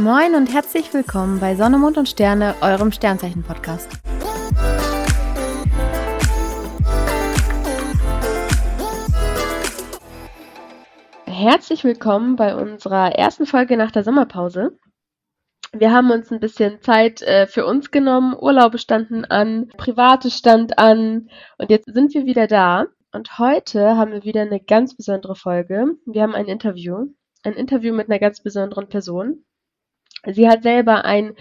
Moin und herzlich willkommen bei Sonne, Mond und Sterne, eurem Sternzeichen-Podcast. Herzlich willkommen bei unserer ersten Folge nach der Sommerpause. Wir haben uns ein bisschen Zeit äh, für uns genommen, Urlaube standen an, Private stand an und jetzt sind wir wieder da. Und heute haben wir wieder eine ganz besondere Folge. Wir haben ein Interview, ein Interview mit einer ganz besonderen Person. Sie hat selber ein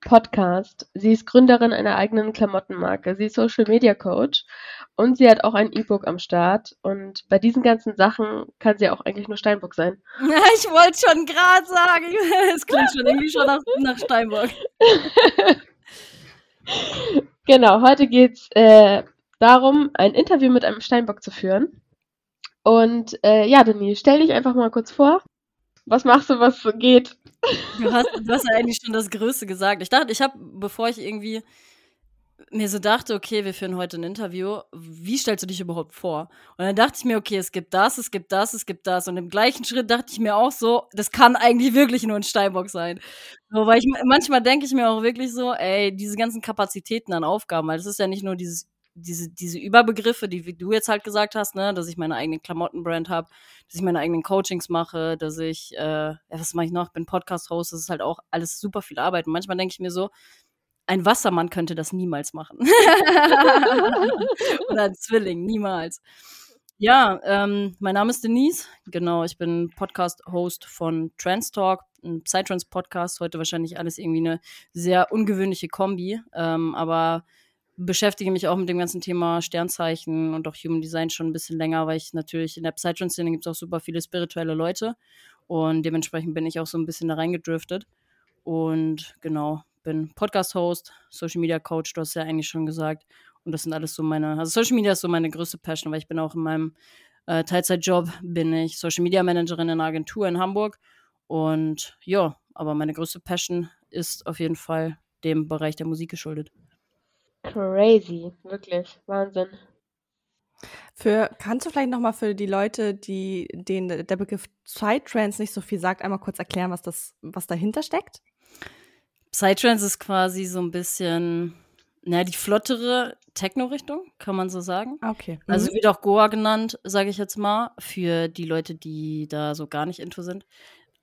Podcast. Sie ist Gründerin einer eigenen Klamottenmarke. Sie ist Social Media Coach und sie hat auch ein E-Book am Start. Und bei diesen ganzen Sachen kann sie auch eigentlich nur Steinbock sein. Ich wollte schon gerade sagen, es klingt schon irgendwie schon nach, nach Steinbock. genau, heute geht es äh, darum, ein Interview mit einem Steinbock zu führen. Und äh, ja, Denis, stell dich einfach mal kurz vor. Was machst du, was geht? Du hast, du hast ja eigentlich schon das Größte gesagt. Ich dachte, ich habe, bevor ich irgendwie mir so dachte, okay, wir führen heute ein Interview, wie stellst du dich überhaupt vor? Und dann dachte ich mir, okay, es gibt das, es gibt das, es gibt das. Und im gleichen Schritt dachte ich mir auch so, das kann eigentlich wirklich nur ein Steinbock sein. So, weil ich manchmal denke ich mir auch wirklich so, ey, diese ganzen Kapazitäten an Aufgaben, weil das ist ja nicht nur dieses diese, diese Überbegriffe, die wie du jetzt halt gesagt hast, ne, dass ich meine eigene Klamottenbrand habe, dass ich meine eigenen Coachings mache, dass ich, äh, ja, was mache ich noch, bin Podcast-Host, das ist halt auch alles super viel Arbeit. Und manchmal denke ich mir so, ein Wassermann könnte das niemals machen. Oder ein Zwilling, niemals. Ja, ähm, mein Name ist Denise. Genau, ich bin Podcast-Host von Trans Talk, ein Psytrance-Podcast. Heute wahrscheinlich alles irgendwie eine sehr ungewöhnliche Kombi. Ähm, aber beschäftige mich auch mit dem ganzen Thema Sternzeichen und auch Human Design schon ein bisschen länger, weil ich natürlich in der Psytrance-Szene gibt es auch super viele spirituelle Leute und dementsprechend bin ich auch so ein bisschen da reingedriftet und genau, bin Podcast-Host, Social-Media-Coach, du hast ja eigentlich schon gesagt und das sind alles so meine, also Social Media ist so meine größte Passion, weil ich bin auch in meinem äh, Teilzeitjob, bin ich Social-Media-Managerin in einer Agentur in Hamburg und ja, aber meine größte Passion ist auf jeden Fall dem Bereich der Musik geschuldet. Crazy, wirklich, Wahnsinn. Für, kannst du vielleicht nochmal für die Leute, die denen der Begriff Psytrance nicht so viel sagt, einmal kurz erklären, was das, was dahinter steckt? Psytrance ist quasi so ein bisschen, naja, die flottere Techno-Richtung, kann man so sagen. Ah, okay. Also mhm. Also wird auch Goa genannt, sage ich jetzt mal, für die Leute, die da so gar nicht into sind.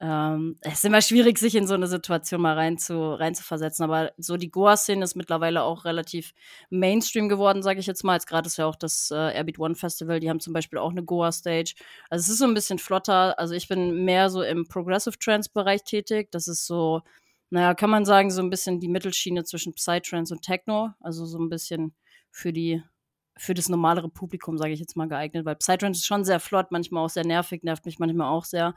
Ähm, es ist immer schwierig, sich in so eine Situation mal rein zu, rein zu versetzen, aber so die Goa-Szene ist mittlerweile auch relativ Mainstream geworden, sage ich jetzt mal. Jetzt gerade ist ja auch das äh, Airbeat One Festival, die haben zum Beispiel auch eine Goa-Stage. Also es ist so ein bisschen flotter. Also ich bin mehr so im Progressive Trance-Bereich tätig. Das ist so, naja, kann man sagen, so ein bisschen die Mittelschiene zwischen Psytrance und Techno. Also so ein bisschen für die für das normalere Publikum, sage ich jetzt mal, geeignet, weil Psytrance ist schon sehr flott, manchmal auch sehr nervig, nervt mich manchmal auch sehr.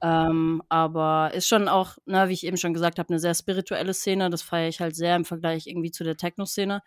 Ähm, aber ist schon auch, ne, wie ich eben schon gesagt habe, eine sehr spirituelle Szene. Das feiere ich halt sehr im Vergleich irgendwie zu der Techno-Szene.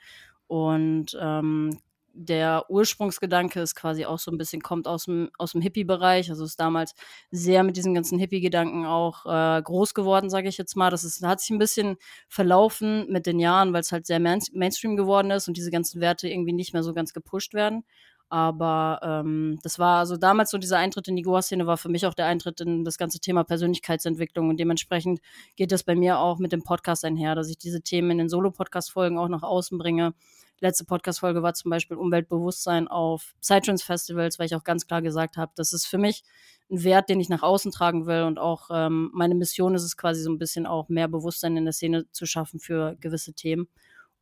Und ähm, der Ursprungsgedanke ist quasi auch so ein bisschen, kommt aus dem, aus dem Hippie-Bereich. Also ist damals sehr mit diesem ganzen Hippie-Gedanken auch äh, groß geworden, sage ich jetzt mal. Das ist, hat sich ein bisschen verlaufen mit den Jahren, weil es halt sehr main Mainstream geworden ist und diese ganzen Werte irgendwie nicht mehr so ganz gepusht werden. Aber ähm, das war also damals so dieser Eintritt in die Goa-Szene war für mich auch der Eintritt in das ganze Thema Persönlichkeitsentwicklung und dementsprechend geht das bei mir auch mit dem Podcast einher, dass ich diese Themen in den Solo-Podcast-Folgen auch nach außen bringe. Letzte Podcast-Folge war zum Beispiel Umweltbewusstsein auf Psytrance-Festivals, weil ich auch ganz klar gesagt habe, das ist für mich ein Wert, den ich nach außen tragen will und auch ähm, meine Mission ist es quasi so ein bisschen auch mehr Bewusstsein in der Szene zu schaffen für gewisse Themen.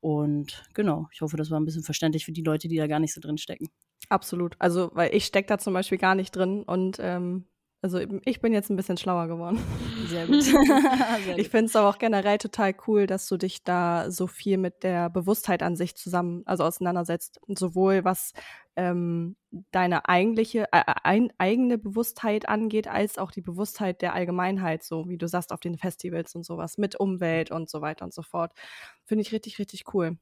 Und genau, ich hoffe, das war ein bisschen verständlich für die Leute, die da gar nicht so drin stecken. Absolut. Also, weil ich stecke da zum Beispiel gar nicht drin und ähm, also ich bin jetzt ein bisschen schlauer geworden. Sehr gut. Sehr. Ich finde es aber auch generell total cool, dass du dich da so viel mit der Bewusstheit an sich zusammen, also auseinandersetzt. Sowohl was ähm, deine eigentliche, äh, ein, eigene Bewusstheit angeht, als auch die Bewusstheit der Allgemeinheit, so wie du sagst, auf den Festivals und sowas, mit Umwelt und so weiter und so fort. Finde ich richtig, richtig cool.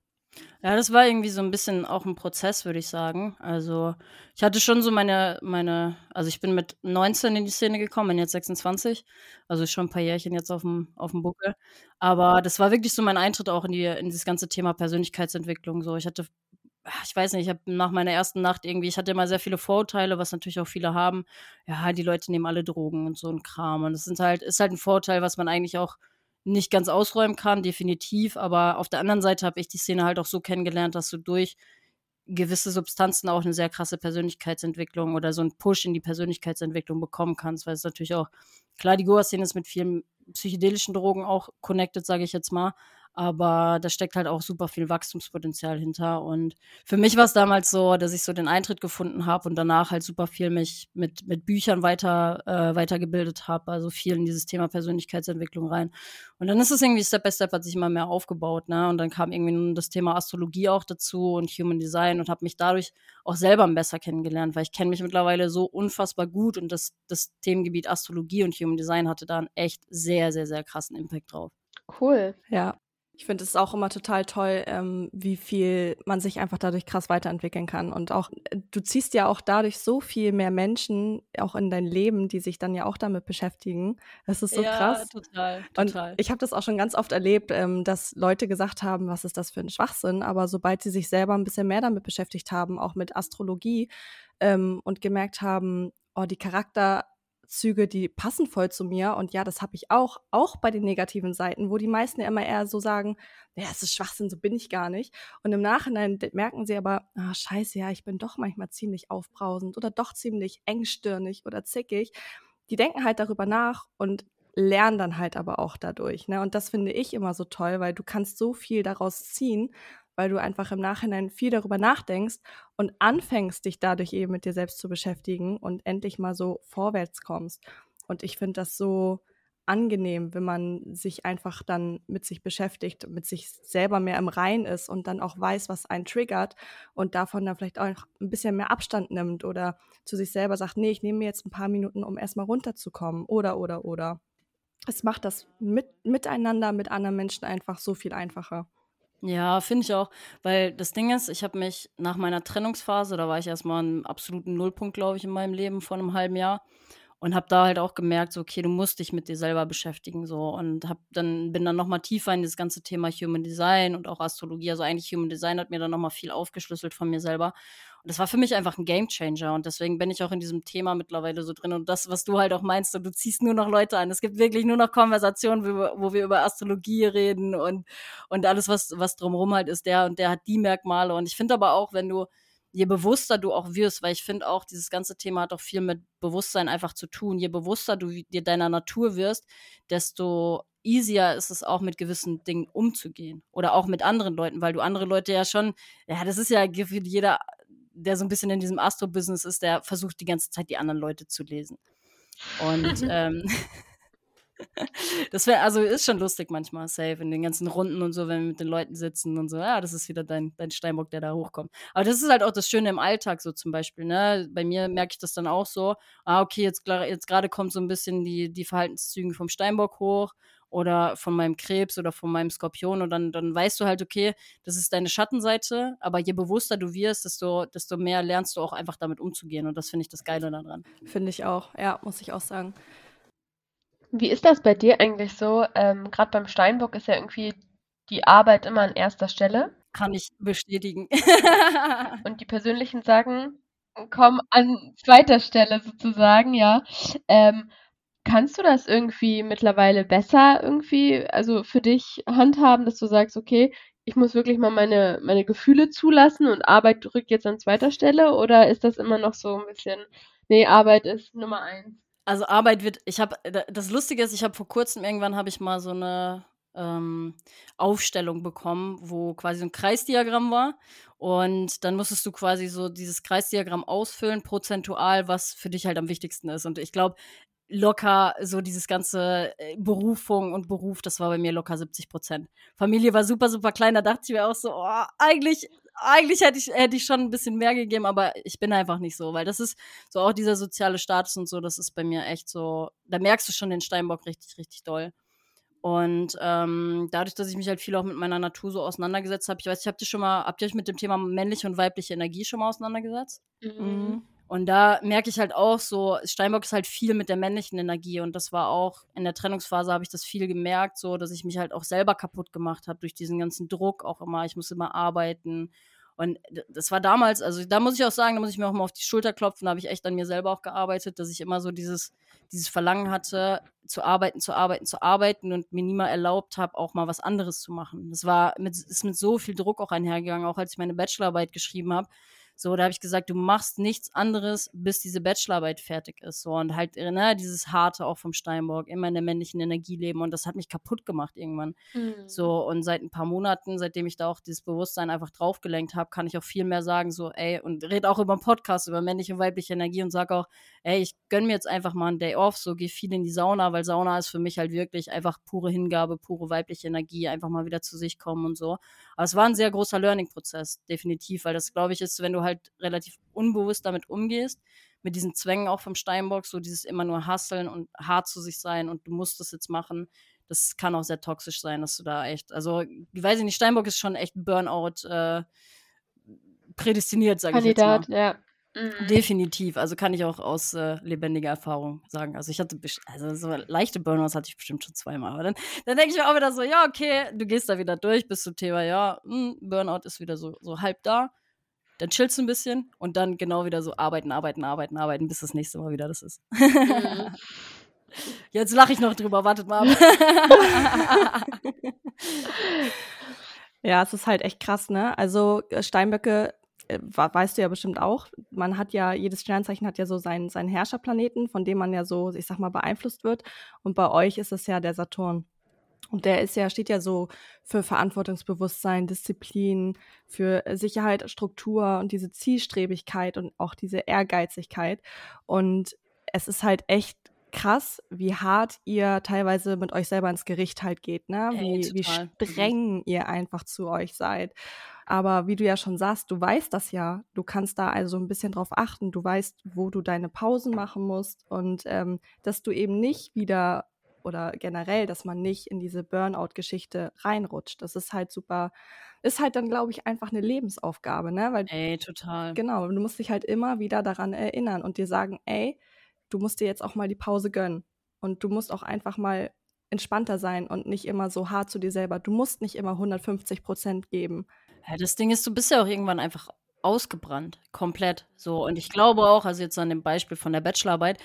Ja, das war irgendwie so ein bisschen auch ein Prozess, würde ich sagen. Also, ich hatte schon so meine meine also, ich bin mit 19 in die Szene gekommen, bin jetzt 26, also schon ein paar Jährchen jetzt auf dem auf dem Buckel. Aber das war wirklich so mein Eintritt auch in die in dieses ganze Thema Persönlichkeitsentwicklung so. Ich hatte ah, ich weiß nicht, ich habe nach meiner ersten Nacht irgendwie ich hatte immer sehr viele Vorurteile, was natürlich auch viele haben. Ja, die Leute nehmen alle Drogen und so ein Kram und das sind halt ist halt ein Vorurteil, was man eigentlich auch nicht ganz ausräumen kann, definitiv. Aber auf der anderen Seite habe ich die Szene halt auch so kennengelernt, dass du durch gewisse Substanzen auch eine sehr krasse Persönlichkeitsentwicklung oder so einen Push in die Persönlichkeitsentwicklung bekommen kannst, weil es natürlich auch, klar, die Goa-Szene ist mit vielen psychedelischen Drogen auch connected, sage ich jetzt mal, aber da steckt halt auch super viel Wachstumspotenzial hinter. Und für mich war es damals so, dass ich so den Eintritt gefunden habe und danach halt super viel mich mit, mit Büchern weiter, äh, weitergebildet habe, also viel in dieses Thema Persönlichkeitsentwicklung rein. Und dann ist es irgendwie Step by Step hat sich immer mehr aufgebaut, ne? Und dann kam irgendwie das Thema Astrologie auch dazu und Human Design und habe mich dadurch auch selber besser kennengelernt, weil ich kenne mich mittlerweile so unfassbar gut und das, das Themengebiet Astrologie und Human Design hatte da einen echt sehr, sehr, sehr krassen Impact drauf. Cool. Ja, ich finde es auch immer total toll, ähm, wie viel man sich einfach dadurch krass weiterentwickeln kann. Und auch, äh, du ziehst ja auch dadurch so viel mehr Menschen auch in dein Leben, die sich dann ja auch damit beschäftigen. Das ist so ja, krass. total, total. Und ich habe das auch schon ganz oft erlebt, ähm, dass Leute gesagt haben, was ist das für ein Schwachsinn? Aber sobald sie sich selber ein bisschen mehr damit beschäftigt haben, auch mit Astrologie, ähm, und gemerkt haben, oh, die Charakter Züge, die passen voll zu mir. Und ja, das habe ich auch, auch bei den negativen Seiten, wo die meisten ja immer eher so sagen, ja, es ist Schwachsinn, so bin ich gar nicht. Und im Nachhinein merken sie aber, ah, scheiße, ja, ich bin doch manchmal ziemlich aufbrausend oder doch ziemlich engstirnig oder zickig. Die denken halt darüber nach und lernen dann halt aber auch dadurch. Ne? Und das finde ich immer so toll, weil du kannst so viel daraus ziehen weil du einfach im Nachhinein viel darüber nachdenkst und anfängst, dich dadurch eben mit dir selbst zu beschäftigen und endlich mal so vorwärts kommst. Und ich finde das so angenehm, wenn man sich einfach dann mit sich beschäftigt, mit sich selber mehr im Rein ist und dann auch weiß, was einen triggert und davon dann vielleicht auch ein bisschen mehr Abstand nimmt oder zu sich selber sagt, nee, ich nehme mir jetzt ein paar Minuten, um erstmal runterzukommen oder, oder, oder. Es macht das mit, miteinander mit anderen Menschen einfach so viel einfacher. Ja, finde ich auch, weil das Ding ist, ich habe mich nach meiner Trennungsphase, da war ich erstmal einen absoluten Nullpunkt, glaube ich, in meinem Leben vor einem halben Jahr und habe da halt auch gemerkt, so okay, du musst dich mit dir selber beschäftigen so und hab dann bin dann noch mal tiefer in das ganze Thema Human Design und auch Astrologie, also eigentlich Human Design hat mir dann noch mal viel aufgeschlüsselt von mir selber. Und das war für mich einfach ein Gamechanger und deswegen bin ich auch in diesem Thema mittlerweile so drin. Und das, was du halt auch meinst, du ziehst nur noch Leute an. Es gibt wirklich nur noch Konversationen, wo, wo wir über Astrologie reden und und alles was was drumherum halt ist, der und der hat die Merkmale. Und ich finde aber auch, wenn du je bewusster du auch wirst, weil ich finde auch, dieses ganze Thema hat auch viel mit Bewusstsein einfach zu tun. Je bewusster du dir deiner Natur wirst, desto easier ist es auch mit gewissen Dingen umzugehen. Oder auch mit anderen Leuten, weil du andere Leute ja schon, ja, das ist ja jeder, der so ein bisschen in diesem Astro-Business ist, der versucht die ganze Zeit die anderen Leute zu lesen. Und ähm, das wäre, also ist schon lustig manchmal, safe, in den ganzen Runden und so, wenn wir mit den Leuten sitzen und so, ja, das ist wieder dein, dein Steinbock, der da hochkommt. Aber das ist halt auch das Schöne im Alltag so zum Beispiel, ne? Bei mir merke ich das dann auch so, ah, okay, jetzt, jetzt gerade kommt so ein bisschen die, die Verhaltenszüge vom Steinbock hoch oder von meinem Krebs oder von meinem Skorpion und dann, dann weißt du halt, okay, das ist deine Schattenseite, aber je bewusster du wirst, desto, desto mehr lernst du auch einfach damit umzugehen und das finde ich das Geile daran. Finde ich auch, ja, muss ich auch sagen. Wie ist das bei dir eigentlich so? Ähm, Gerade beim Steinbock ist ja irgendwie die Arbeit immer an erster Stelle. Kann ich bestätigen. Und die persönlichen Sachen kommen an zweiter Stelle sozusagen, ja. Ähm, kannst du das irgendwie mittlerweile besser irgendwie, also für dich handhaben, dass du sagst, okay, ich muss wirklich mal meine, meine Gefühle zulassen und Arbeit rückt jetzt an zweiter Stelle? Oder ist das immer noch so ein bisschen, nee, Arbeit ist Nummer eins? Also Arbeit wird, ich habe, das Lustige ist, ich habe vor kurzem irgendwann habe ich mal so eine ähm, Aufstellung bekommen, wo quasi so ein Kreisdiagramm war und dann musstest du quasi so dieses Kreisdiagramm ausfüllen, prozentual, was für dich halt am wichtigsten ist. Und ich glaube, locker so dieses ganze äh, Berufung und Beruf, das war bei mir locker 70 Prozent. Familie war super, super klein, da dachte ich mir auch so, oh, eigentlich eigentlich hätte ich, hätte ich schon ein bisschen mehr gegeben, aber ich bin einfach nicht so, weil das ist so auch dieser soziale Status und so, das ist bei mir echt so, da merkst du schon den Steinbock richtig, richtig doll. Und ähm, dadurch, dass ich mich halt viel auch mit meiner Natur so auseinandergesetzt habe, ich weiß, ich habt ihr schon mal, habt ihr euch mit dem Thema männliche und weibliche Energie schon mal auseinandergesetzt? Mhm. Und da merke ich halt auch so, Steinbock ist halt viel mit der männlichen Energie und das war auch in der Trennungsphase habe ich das viel gemerkt, so dass ich mich halt auch selber kaputt gemacht habe durch diesen ganzen Druck auch immer. Ich muss immer arbeiten Und das war damals, also da muss ich auch sagen, da muss ich mir auch mal auf die Schulter klopfen, da habe ich echt an mir selber auch gearbeitet, dass ich immer so dieses, dieses Verlangen hatte, zu arbeiten, zu arbeiten, zu arbeiten und mir nie mal erlaubt habe, auch mal was anderes zu machen. Das war mit, ist mit so viel Druck auch einhergegangen, auch als ich meine Bachelorarbeit geschrieben habe so, da habe ich gesagt, du machst nichts anderes, bis diese Bachelorarbeit fertig ist. So, und halt, ne, dieses Harte auch vom Steinbock, immer in der männlichen Energie leben. Und das hat mich kaputt gemacht irgendwann. Mhm. So, und seit ein paar Monaten, seitdem ich da auch dieses Bewusstsein einfach draufgelenkt habe, kann ich auch viel mehr sagen, so, ey, und rede auch über einen Podcast, über männliche und weibliche Energie und sage auch, ey, ich gönne mir jetzt einfach mal einen Day off, so gehe viel in die Sauna, weil Sauna ist für mich halt wirklich einfach pure Hingabe, pure weibliche Energie, einfach mal wieder zu sich kommen und so. Aber es war ein sehr großer Learning-Prozess, definitiv, weil das, glaube ich, ist, wenn du halt relativ unbewusst damit umgehst, mit diesen Zwängen auch vom Steinbock, so dieses immer nur hasseln und hart zu sich sein und du musst das jetzt machen. Das kann auch sehr toxisch sein, dass du da echt, also, ich weiß nicht, Steinbock ist schon echt Burnout äh, prädestiniert, sage ich jetzt mal. Kandidat, ja. Mhm. Definitiv. Also kann ich auch aus äh, lebendiger Erfahrung sagen. Also ich hatte, also so leichte Burnouts hatte ich bestimmt schon zweimal. Aber dann, dann denke ich mir auch wieder so, ja, okay, du gehst da wieder durch bis zum Thema, ja, mh, hm, Burnout ist wieder so, so halb da. Dann chillst du ein bisschen und dann genau wieder so arbeiten, arbeiten, arbeiten, arbeiten, bis das nächste Mal wieder das ist. Mhm. Jetzt lache ich noch drüber, wartet mal ab. ja, es ist halt echt krass, ne? Also äh, Steinböcke äh, weißt du ja bestimmt auch, man hat ja, jedes Sternzeichen hat ja so seinen, seinen Herrscherplaneten, von dem man ja so, ich sag mal, beeinflusst wird. Und bei euch ist es ja der Saturn. Und der ist ja, steht ja so für Verantwortungsbewusstsein, Disziplin, für Sicherheit, Struktur und diese Zielstrebigkeit und auch diese Ehrgeizigkeit. Und es ist halt echt krass, wie hart ihr teilweise mit euch selber ins Gericht halt geht, ne? Wie, hey, wie mhm. streng ihr einfach zu euch seid. Aber wie du ja schon sagst, du weißt das ja. Du kannst da also ein bisschen drauf achten. Du weißt, wo du deine Pausen machen musst und ähm, dass du eben nicht wieder oder generell, dass man nicht in diese Burnout-Geschichte reinrutscht. Das ist halt super, ist halt dann, glaube ich, einfach eine Lebensaufgabe, ne? Weil, ey, total. Genau, du musst dich halt immer wieder daran erinnern und dir sagen, ey, du musst dir jetzt auch mal die Pause gönnen. Und du musst auch einfach mal entspannter sein und nicht immer so hart zu dir selber. Du musst nicht immer 150 Prozent geben. Ja, das Ding ist, du bist ja auch irgendwann einfach ausgebrannt, komplett so. Und ich glaube auch, also jetzt an dem Beispiel von der Bachelorarbeit,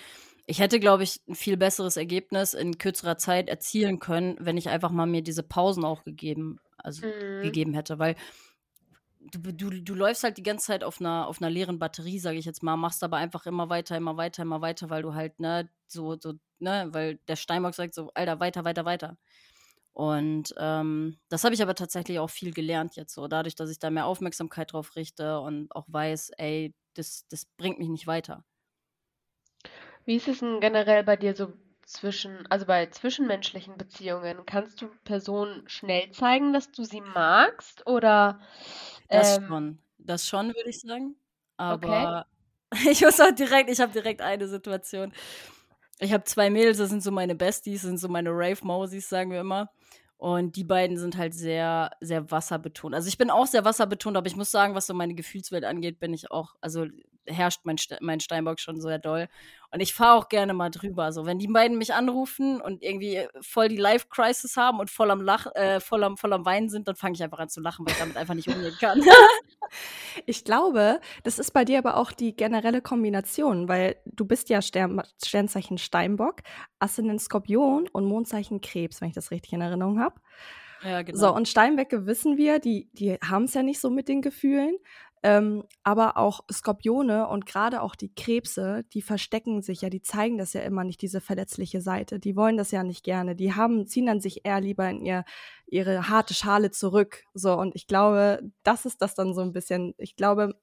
ich hätte, glaube ich, ein viel besseres Ergebnis in kürzerer Zeit erzielen können, wenn ich einfach mal mir diese Pausen auch gegeben, also mhm. gegeben hätte, weil du, du, du läufst halt die ganze Zeit auf einer, auf einer leeren Batterie, sage ich jetzt mal, machst aber einfach immer weiter, immer weiter, immer weiter, weil du halt, ne, so, so, ne, weil der Steinbock sagt so, Alter, weiter, weiter, weiter. Und ähm, das habe ich aber tatsächlich auch viel gelernt jetzt so, dadurch, dass ich da mehr Aufmerksamkeit drauf richte und auch weiß, ey, das, das bringt mich nicht weiter. Wie ist es denn generell bei dir so zwischen, also bei zwischenmenschlichen Beziehungen? Kannst du Personen schnell zeigen, dass du sie magst? Oder das ähm, schon, das schon, würde ich sagen. Aber okay. ich muss auch direkt, ich habe direkt eine Situation. Ich habe zwei Mädels, das sind so meine Besties, sind so meine Rave-Mausis, sagen wir immer. Und die beiden sind halt sehr, sehr wasserbetont. Also ich bin auch sehr wasserbetont, aber ich muss sagen, was so meine Gefühlswelt angeht, bin ich auch, also herrscht mein, mein Steinbock schon sehr doll. Und ich fahre auch gerne mal drüber. So, wenn die beiden mich anrufen und irgendwie voll die Life-Crisis haben und voll am Lach, äh, voll am, voll am Weinen sind, dann fange ich einfach an zu lachen, weil ich damit einfach nicht umgehen kann. ich glaube, das ist bei dir aber auch die generelle Kombination, weil du bist ja Stern Sternzeichen Steinbock, Aszendent Skorpion und Mondzeichen Krebs, wenn ich das richtig in Erinnerung habe. Ja, genau. So, und Steinböcke wissen wir, die, die haben es ja nicht so mit den Gefühlen. Ähm, aber auch Skorpione und gerade auch die Krebse, die verstecken sich ja, die zeigen das ja immer nicht, diese verletzliche Seite. Die wollen das ja nicht gerne. Die haben, ziehen dann sich eher lieber in ihr, ihre harte Schale zurück. So, und ich glaube, das ist das dann so ein bisschen. Ich glaube,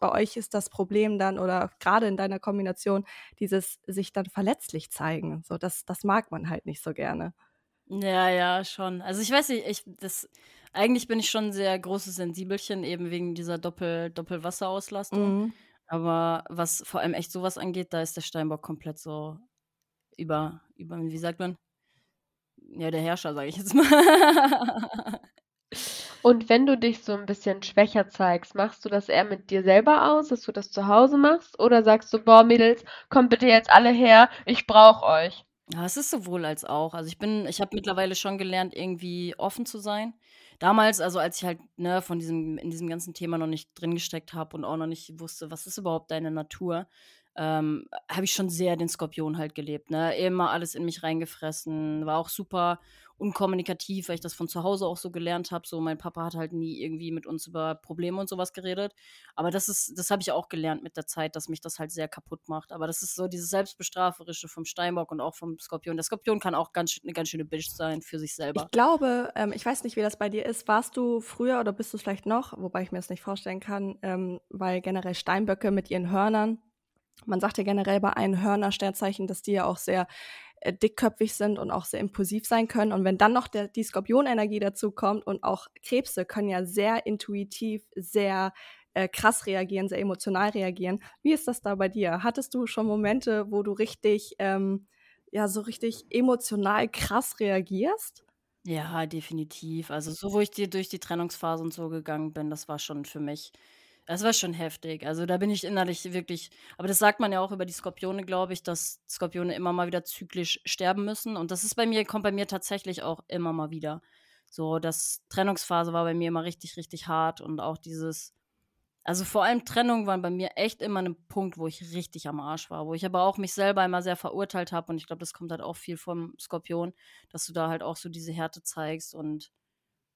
bei euch ist das Problem dann oder gerade in deiner Kombination dieses sich dann verletzlich zeigen. So, das, das mag man halt nicht so gerne. Ja, ja, schon. Also ich weiß nicht, ich, das, eigentlich bin ich schon ein sehr großes Sensibelchen, eben wegen dieser Doppel, Doppelwasserauslastung. Mhm. Aber was vor allem echt sowas angeht, da ist der Steinbock komplett so über, über, wie sagt man? Ja, der Herrscher, sage ich jetzt mal. Und wenn du dich so ein bisschen schwächer zeigst, machst du das eher mit dir selber aus, dass du das zu Hause machst? Oder sagst du, boah, Mädels, kommt bitte jetzt alle her, ich brauche euch? Ja, es ist sowohl als auch. Also ich bin, ich habe mittlerweile schon gelernt, irgendwie offen zu sein. damals, also als ich halt ne, von diesem, in diesem ganzen Thema noch nicht drin gesteckt habe und auch noch nicht wusste, was ist überhaupt deine Natur, ähm, habe ich schon sehr den Skorpion halt gelebt. Ne? Immer alles in mich reingefressen, war auch super unkommunikativ, weil ich das von zu Hause auch so gelernt habe. So, mein Papa hat halt nie irgendwie mit uns über Probleme und sowas geredet. Aber das ist, das habe ich auch gelernt mit der Zeit, dass mich das halt sehr kaputt macht. Aber das ist so dieses Selbstbestraferische vom Steinbock und auch vom Skorpion. Der Skorpion kann auch ganz, eine ganz schöne Bitch sein für sich selber. Ich glaube, ähm, ich weiß nicht, wie das bei dir ist. Warst du früher oder bist du es vielleicht noch, wobei ich mir das nicht vorstellen kann, ähm, weil generell Steinböcke mit ihren Hörnern man sagt ja generell bei einem Hörner-Sternzeichen, dass die ja auch sehr äh, dickköpfig sind und auch sehr impulsiv sein können. Und wenn dann noch der, die Skorpionenergie dazu kommt und auch Krebse können ja sehr intuitiv, sehr äh, krass reagieren, sehr emotional reagieren. Wie ist das da bei dir? Hattest du schon Momente, wo du richtig, ähm, ja, so richtig emotional krass reagierst? Ja, definitiv. Also so, wo ich die, durch die Trennungsphase und so gegangen bin, das war schon für mich das war schon heftig. Also, da bin ich innerlich wirklich aber das sagt man ja auch über die Skorpione, glaube ich, dass Skorpione immer mal wieder zyklisch sterben müssen und das ist bei mir kommt bei mir tatsächlich auch immer mal wieder. So, das Trennungsphase war bei mir immer richtig, richtig hart und auch dieses also, vor allem Trennung waren bei mir echt immer ein Punkt, wo ich richtig am Arsch war, wo ich aber auch mich selber immer sehr verurteilt habe und ich glaube, das kommt halt auch viel vom Skorpion, dass du da halt auch so diese Härte zeigst und,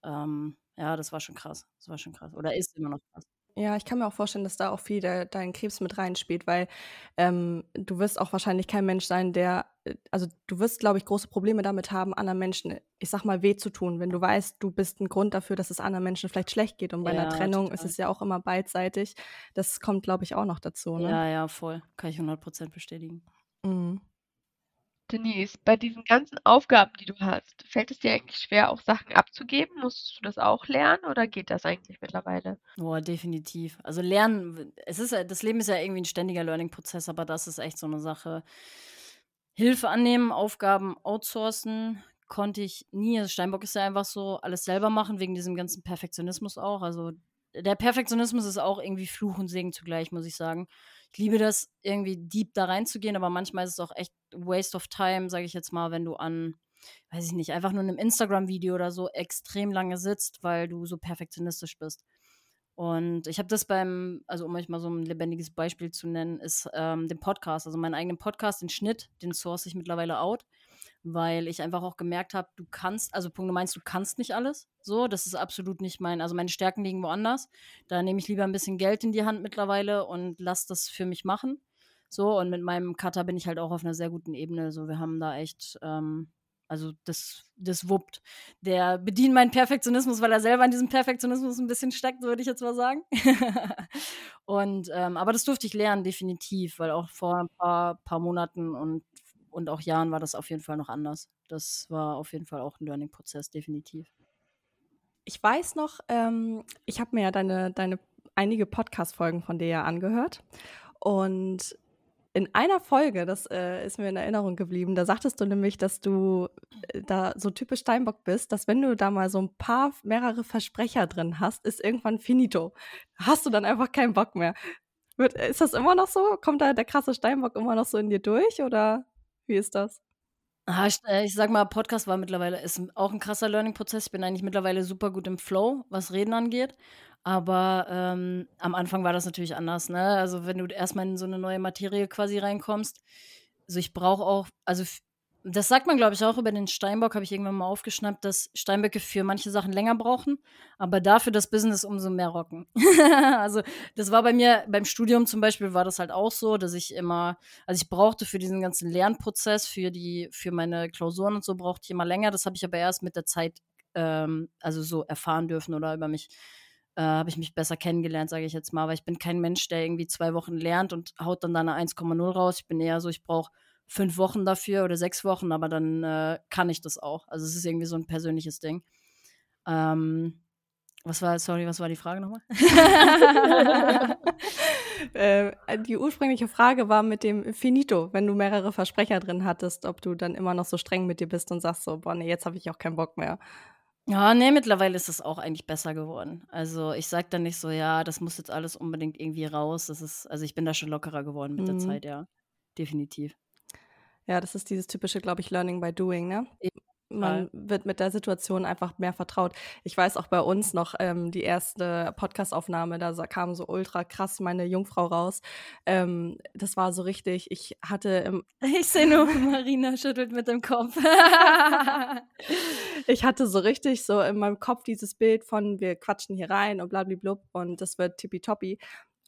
ähm, ja, das war schon krass. Das war schon krass oder ist immer noch krass. Ja, ich kann mir auch vorstellen, dass da auch viel de dein Krebs mit reinspielt, weil, ähm, du wirst auch wahrscheinlich kein Mensch sein, der äh, also, du wirst, glaube ich, große Probleme damit haben, anderen Menschen, ich sag mal, weh zu tun, wenn du weißt, du bist ein Grund dafür, dass es anderen Menschen vielleicht schlecht geht. Und bei einer Trennung ist es ja auch immer beidseitig. Das kommt, glaube ich, auch noch dazu, ne? Ja, ja, voll. Kann ich 100% bestätigen. Mhm. Denise, bei diesen ganzen Aufgaben, die du hast, fällt es dir eigentlich schwer, auch Sachen abzugeben? Musstest du das auch lernen oder geht das eigentlich mittlerweile? Boah, definitiv. Also lernen, es ist das Leben ist ja irgendwie ein ständiger Learning-Prozess, aber das ist echt so eine Sache. Hilfe annehmen, Aufgaben outsourcen, konnte ich nie. Also Steinbock ist ja einfach so, alles selber machen, wegen diesem ganzen Perfektionismus auch. Also der Perfektionismus ist auch irgendwie Fluch und Segen zugleich, muss ich sagen ich liebe das, irgendwie deep da reinzugehen, aber manchmal ist es auch echt Waste of Time, sage ich jetzt mal, wenn du an, weiß ich nicht, einfach nur in einem Instagram-Video oder so extrem lange sitzt, weil du so perfektionistisch bist. Und ich habe das beim, also um euch mal so ein lebendiges Beispiel zu nennen, ist ähm, den Podcast, also meinen eigenen Podcast, den Schnitt, den source ich mittlerweile out weil ich einfach auch gemerkt habe, du kannst, also Punkt, meinst, du kannst nicht alles. So, das ist absolut nicht mein, also meine Stärken liegen woanders. Da nehme ich lieber ein bisschen Geld in die Hand mittlerweile und lass das für mich machen. So, und mit meinem Cutter bin ich halt auch auf einer sehr guten Ebene. So, wir haben da echt, ähm, also das, das wuppt. Der bedient meinen Perfektionismus, weil er selber an diesem Perfektionismus ein bisschen steckt, würde ich jetzt mal sagen. und ähm, aber das durfte ich lernen, definitiv, weil auch vor ein paar, paar Monaten und und auch Jahren war das auf jeden Fall noch anders. Das war auf jeden Fall auch ein Learning-Prozess, definitiv. Ich weiß noch, ähm, ich habe mir ja deine, deine einige Podcast-Folgen von dir ja angehört. Und in einer Folge, das äh, ist mir in Erinnerung geblieben, da sagtest du nämlich, dass du äh, da so typisch Steinbock bist, dass wenn du da mal so ein paar, mehrere Versprecher drin hast, ist irgendwann finito. Hast du dann einfach keinen Bock mehr. Ist das immer noch so? Kommt da der krasse Steinbock immer noch so in dir durch oder? Wie ist das? Ah, ich, äh, ich sag mal, Podcast war mittlerweile ist auch ein krasser Learning-Prozess. Ich bin eigentlich mittlerweile super gut im Flow, was Reden angeht. Aber ähm, am Anfang war das natürlich anders, ne? Also wenn du erstmal in so eine neue Materie quasi reinkommst. Also ich brauche auch, also das sagt man, glaube ich, auch über den Steinbock, habe ich irgendwann mal aufgeschnappt, dass Steinböcke für manche Sachen länger brauchen, aber dafür das Business umso mehr rocken. also, das war bei mir beim Studium zum Beispiel, war das halt auch so, dass ich immer, also ich brauchte für diesen ganzen Lernprozess, für die, für meine Klausuren und so, brauchte ich immer länger. Das habe ich aber erst mit der Zeit, ähm, also so erfahren dürfen oder über mich äh, habe ich mich besser kennengelernt, sage ich jetzt mal, weil ich bin kein Mensch, der irgendwie zwei Wochen lernt und haut dann da eine 1,0 raus. Ich bin eher so, ich brauche fünf Wochen dafür oder sechs Wochen, aber dann äh, kann ich das auch. Also es ist irgendwie so ein persönliches Ding. Ähm, was war, sorry, was war die Frage nochmal? äh, die ursprüngliche Frage war mit dem Finito, wenn du mehrere Versprecher drin hattest, ob du dann immer noch so streng mit dir bist und sagst so, boah, nee, jetzt habe ich auch keinen Bock mehr. Ja, nee, mittlerweile ist es auch eigentlich besser geworden. Also ich sage dann nicht so, ja, das muss jetzt alles unbedingt irgendwie raus. Das ist, also ich bin da schon lockerer geworden mit mhm. der Zeit, ja. Definitiv. Ja, das ist dieses typische, glaube ich, Learning by Doing, ne? man wird mit der Situation einfach mehr vertraut. Ich weiß auch bei uns noch ähm, die erste Podcastaufnahme, da kam so ultra krass meine Jungfrau raus. Ähm, das war so richtig, ich hatte im Ich sehe nur, Marina schüttelt mit dem Kopf. ich hatte so richtig so in meinem Kopf dieses Bild von wir quatschen hier rein und blablablub und das wird tippitoppi.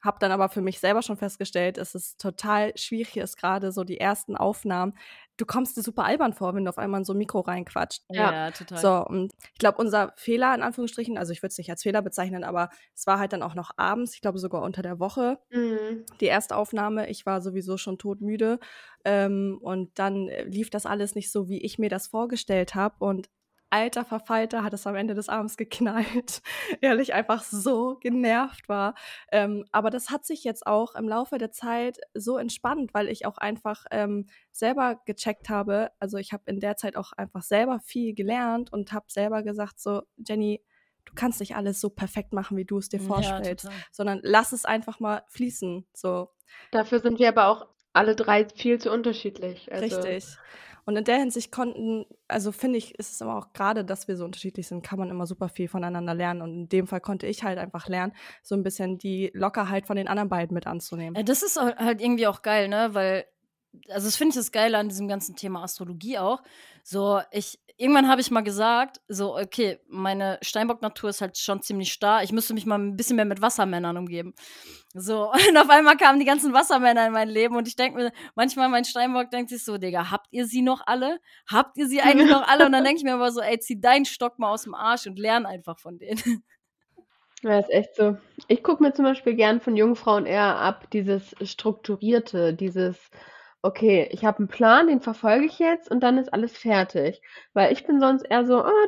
Hab dann aber für mich selber schon festgestellt, es ist total schwierig ist gerade so die ersten Aufnahmen. Du kommst dir super albern vor, wenn du auf einmal in so ein Mikro reinquatscht. Ja, ja total. So, und ich glaube, unser Fehler in Anführungsstrichen, also ich würde es nicht als Fehler bezeichnen, aber es war halt dann auch noch abends, ich glaube sogar unter der Woche, mhm. die erste Aufnahme. Ich war sowieso schon todmüde. Ähm, und dann lief das alles nicht so, wie ich mir das vorgestellt habe. Und alter Verfalter hat es am Ende des Abends geknallt. Ehrlich einfach so genervt war. Ähm, aber das hat sich jetzt auch im Laufe der Zeit so entspannt, weil ich auch einfach ähm, selber gecheckt habe. Also ich habe in der Zeit auch einfach selber viel gelernt und habe selber gesagt, so, Jenny, du kannst nicht alles so perfekt machen, wie du es dir vorstellst, ja, sondern lass es einfach mal fließen. So. Dafür sind wir aber auch alle drei viel zu unterschiedlich. Also. Richtig. Und in der Hinsicht konnten, also finde ich, ist es immer auch gerade, dass wir so unterschiedlich sind, kann man immer super viel voneinander lernen. Und in dem Fall konnte ich halt einfach lernen, so ein bisschen die Lockerheit von den anderen beiden mit anzunehmen. Das ist halt irgendwie auch geil, ne? Weil, also das finde ich das Geile an diesem ganzen Thema Astrologie auch. So, ich, irgendwann habe ich mal gesagt, so, okay, meine Steinbock-Natur ist halt schon ziemlich starr. Ich müsste mich mal ein bisschen mehr mit Wassermännern umgeben. So, und auf einmal kamen die ganzen Wassermänner in mein Leben und ich denke mir, manchmal mein Steinbock denkt sich so, Digga, habt ihr sie noch alle? Habt ihr sie eigentlich noch alle? Und dann denke ich mir aber so, ey, zieh deinen Stock mal aus dem Arsch und lern einfach von denen. Ja, ist echt so. Ich gucke mir zum Beispiel gern von Jungfrauen eher ab, dieses Strukturierte, dieses okay, ich habe einen Plan, den verfolge ich jetzt und dann ist alles fertig. Weil ich bin sonst eher so, oh,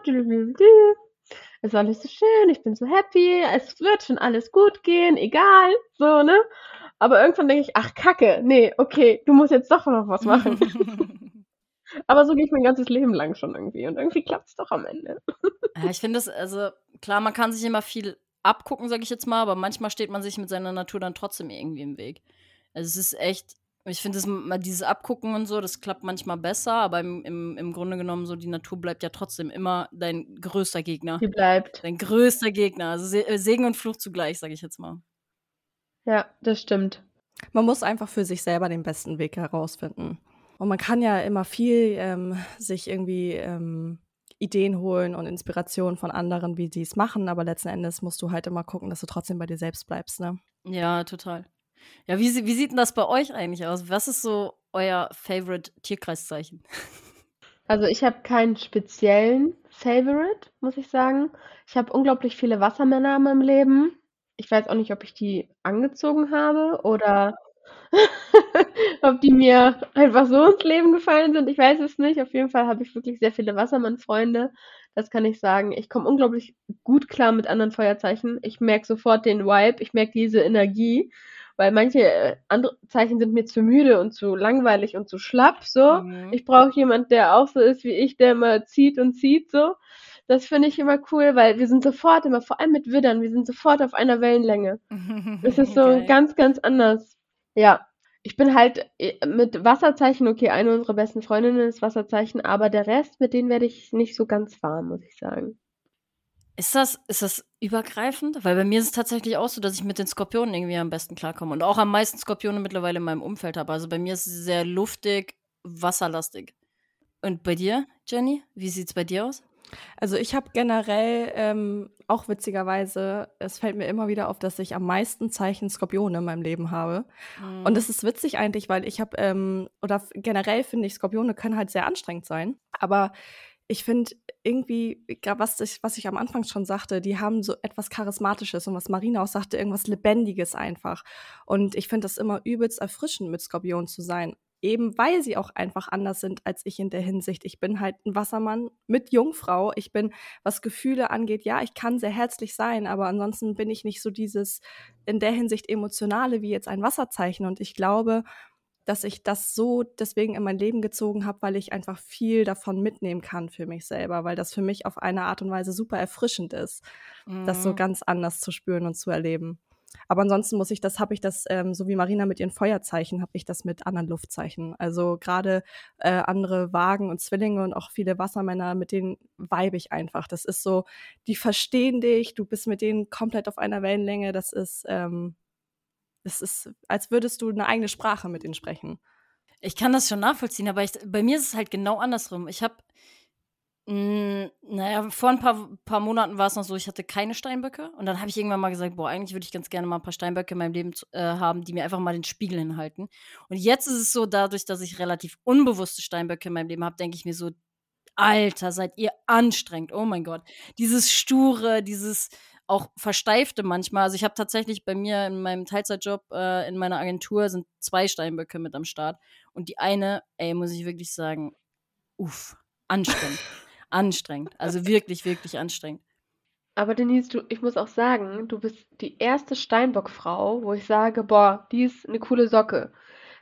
es ist alles so schön, ich bin so happy, es wird schon alles gut gehen, egal, so, ne? Aber irgendwann denke ich, ach Kacke, nee, okay, du musst jetzt doch noch was machen. Aber so gehe ich mein ganzes Leben lang schon irgendwie und irgendwie klappt es doch am Ende. ja, ich finde es, also klar, man kann sich immer viel abgucken, sage ich jetzt mal, aber manchmal steht man sich mit seiner Natur dann trotzdem irgendwie im Weg. Also es ist echt, ich finde, dieses Abgucken und so, das klappt manchmal besser, aber im, im, im Grunde genommen so, die Natur bleibt ja trotzdem immer dein größter Gegner. Die bleibt. Dein größter Gegner. Also äh, Segen und Fluch zugleich, sage ich jetzt mal. Ja, das stimmt. Man muss einfach für sich selber den besten Weg herausfinden. Und man kann ja immer viel ähm, sich irgendwie ähm, Ideen holen und Inspirationen von anderen, wie sie es machen, aber letzten Endes musst du halt immer gucken, dass du trotzdem bei dir selbst bleibst, ne? Ja, total. Ja, wie, wie sieht denn das bei euch eigentlich aus? Was ist so euer Favorite Tierkreiszeichen? Also ich habe keinen speziellen Favorite, muss ich sagen. Ich habe unglaublich viele Wassermänner in meinem Leben. Ich weiß auch nicht, ob ich die angezogen habe oder ob die mir einfach so ins Leben gefallen sind. Ich weiß es nicht. Auf jeden Fall habe ich wirklich sehr viele Wassermann-Freunde. Das kann ich sagen. Ich komme unglaublich gut klar mit anderen Feuerzeichen. Ich merke sofort den Vibe, ich merke diese Energie weil manche äh, andere Zeichen sind mir zu müde und zu langweilig und zu schlapp, so. Mhm. Ich brauche jemand, der auch so ist wie ich, der immer zieht und zieht, so. Das finde ich immer cool, weil wir sind sofort immer, vor allem mit Widdern, wir sind sofort auf einer Wellenlänge. Es ist so okay. ganz, ganz anders. Ja, ich bin halt äh, mit Wasserzeichen, okay, eine unserer besten Freundinnen ist Wasserzeichen, aber der Rest, mit denen werde ich nicht so ganz warm, muss ich sagen. Ist das, ist das übergreifend? Weil bei mir ist es tatsächlich auch so, dass ich mit den Skorpionen irgendwie am besten klarkomme und auch am meisten Skorpione mittlerweile in meinem Umfeld habe. Also bei mir ist es sehr luftig, wasserlastig. Und bei dir, Jenny? Wie sieht es bei dir aus? Also ich habe generell ähm, auch witzigerweise, es fällt mir immer wieder auf, dass ich am meisten Zeichen Skorpione in meinem Leben habe. Mhm. Und das ist witzig eigentlich, weil ich habe, ähm, oder generell finde ich, Skorpione können halt sehr anstrengend sein. Aber ich finde irgendwie, was ich, was ich am Anfang schon sagte, die haben so etwas Charismatisches und was Marina auch sagte, irgendwas Lebendiges einfach. Und ich finde das immer übelst erfrischend, mit Skorpion zu sein. Eben weil sie auch einfach anders sind als ich in der Hinsicht. Ich bin halt ein Wassermann mit Jungfrau. Ich bin, was Gefühle angeht, ja, ich kann sehr herzlich sein, aber ansonsten bin ich nicht so dieses in der Hinsicht emotionale wie jetzt ein Wasserzeichen. Und ich glaube, dass ich das so deswegen in mein Leben gezogen habe, weil ich einfach viel davon mitnehmen kann für mich selber, weil das für mich auf eine Art und Weise super erfrischend ist, mhm. das so mhm. ganz anders zu spüren und zu erleben. Aber ansonsten muss ich das, habe ich das, ähm, so wie Marina mit ihren Feuerzeichen, habe ich das mit anderen Luftzeichen. Also gerade äh, andere Wagen und Zwillinge und auch viele Wassermänner, mit denen vibe ich einfach. Das ist so, die verstehen dich, du bist mit denen komplett auf einer Wellenlänge. Das ist, ähm, das ist, als würdest du eine eigene Sprache mit ihnen sprechen. Ich kann das schon nachvollziehen, aber ich, bei mir ist es halt genau andersrum. Ich habe hm, naja, vor ein paar, paar Monaten war es noch so, ich hatte keine Steinböcke. Und dann habe ich irgendwann mal gesagt, boah, eigentlich würde ich ganz gerne mal ein paar Steinböcke in meinem Leben äh, haben, die mir einfach mal den Spiegel hinhalten. Und jetzt ist es so, dadurch, dass ich relativ unbewusste Steinböcke in meinem Leben habe, denke ich mir so, Alter, seid ihr anstrengend. Oh mein Gott. Dieses Sture, dieses auch Versteifte manchmal. Also ich habe tatsächlich bei mir in meinem Teilzeitjob äh, in meiner Agentur sind zwei Steinböcke mit am Start. Und die eine, ey, muss ich wirklich sagen, uff, anstrengend anstrengend. Also wirklich, wirklich anstrengend. Aber Denise, du, ich muss auch sagen, du bist die erste Steinbock-Frau, wo ich sage, boah, die ist eine coole Socke.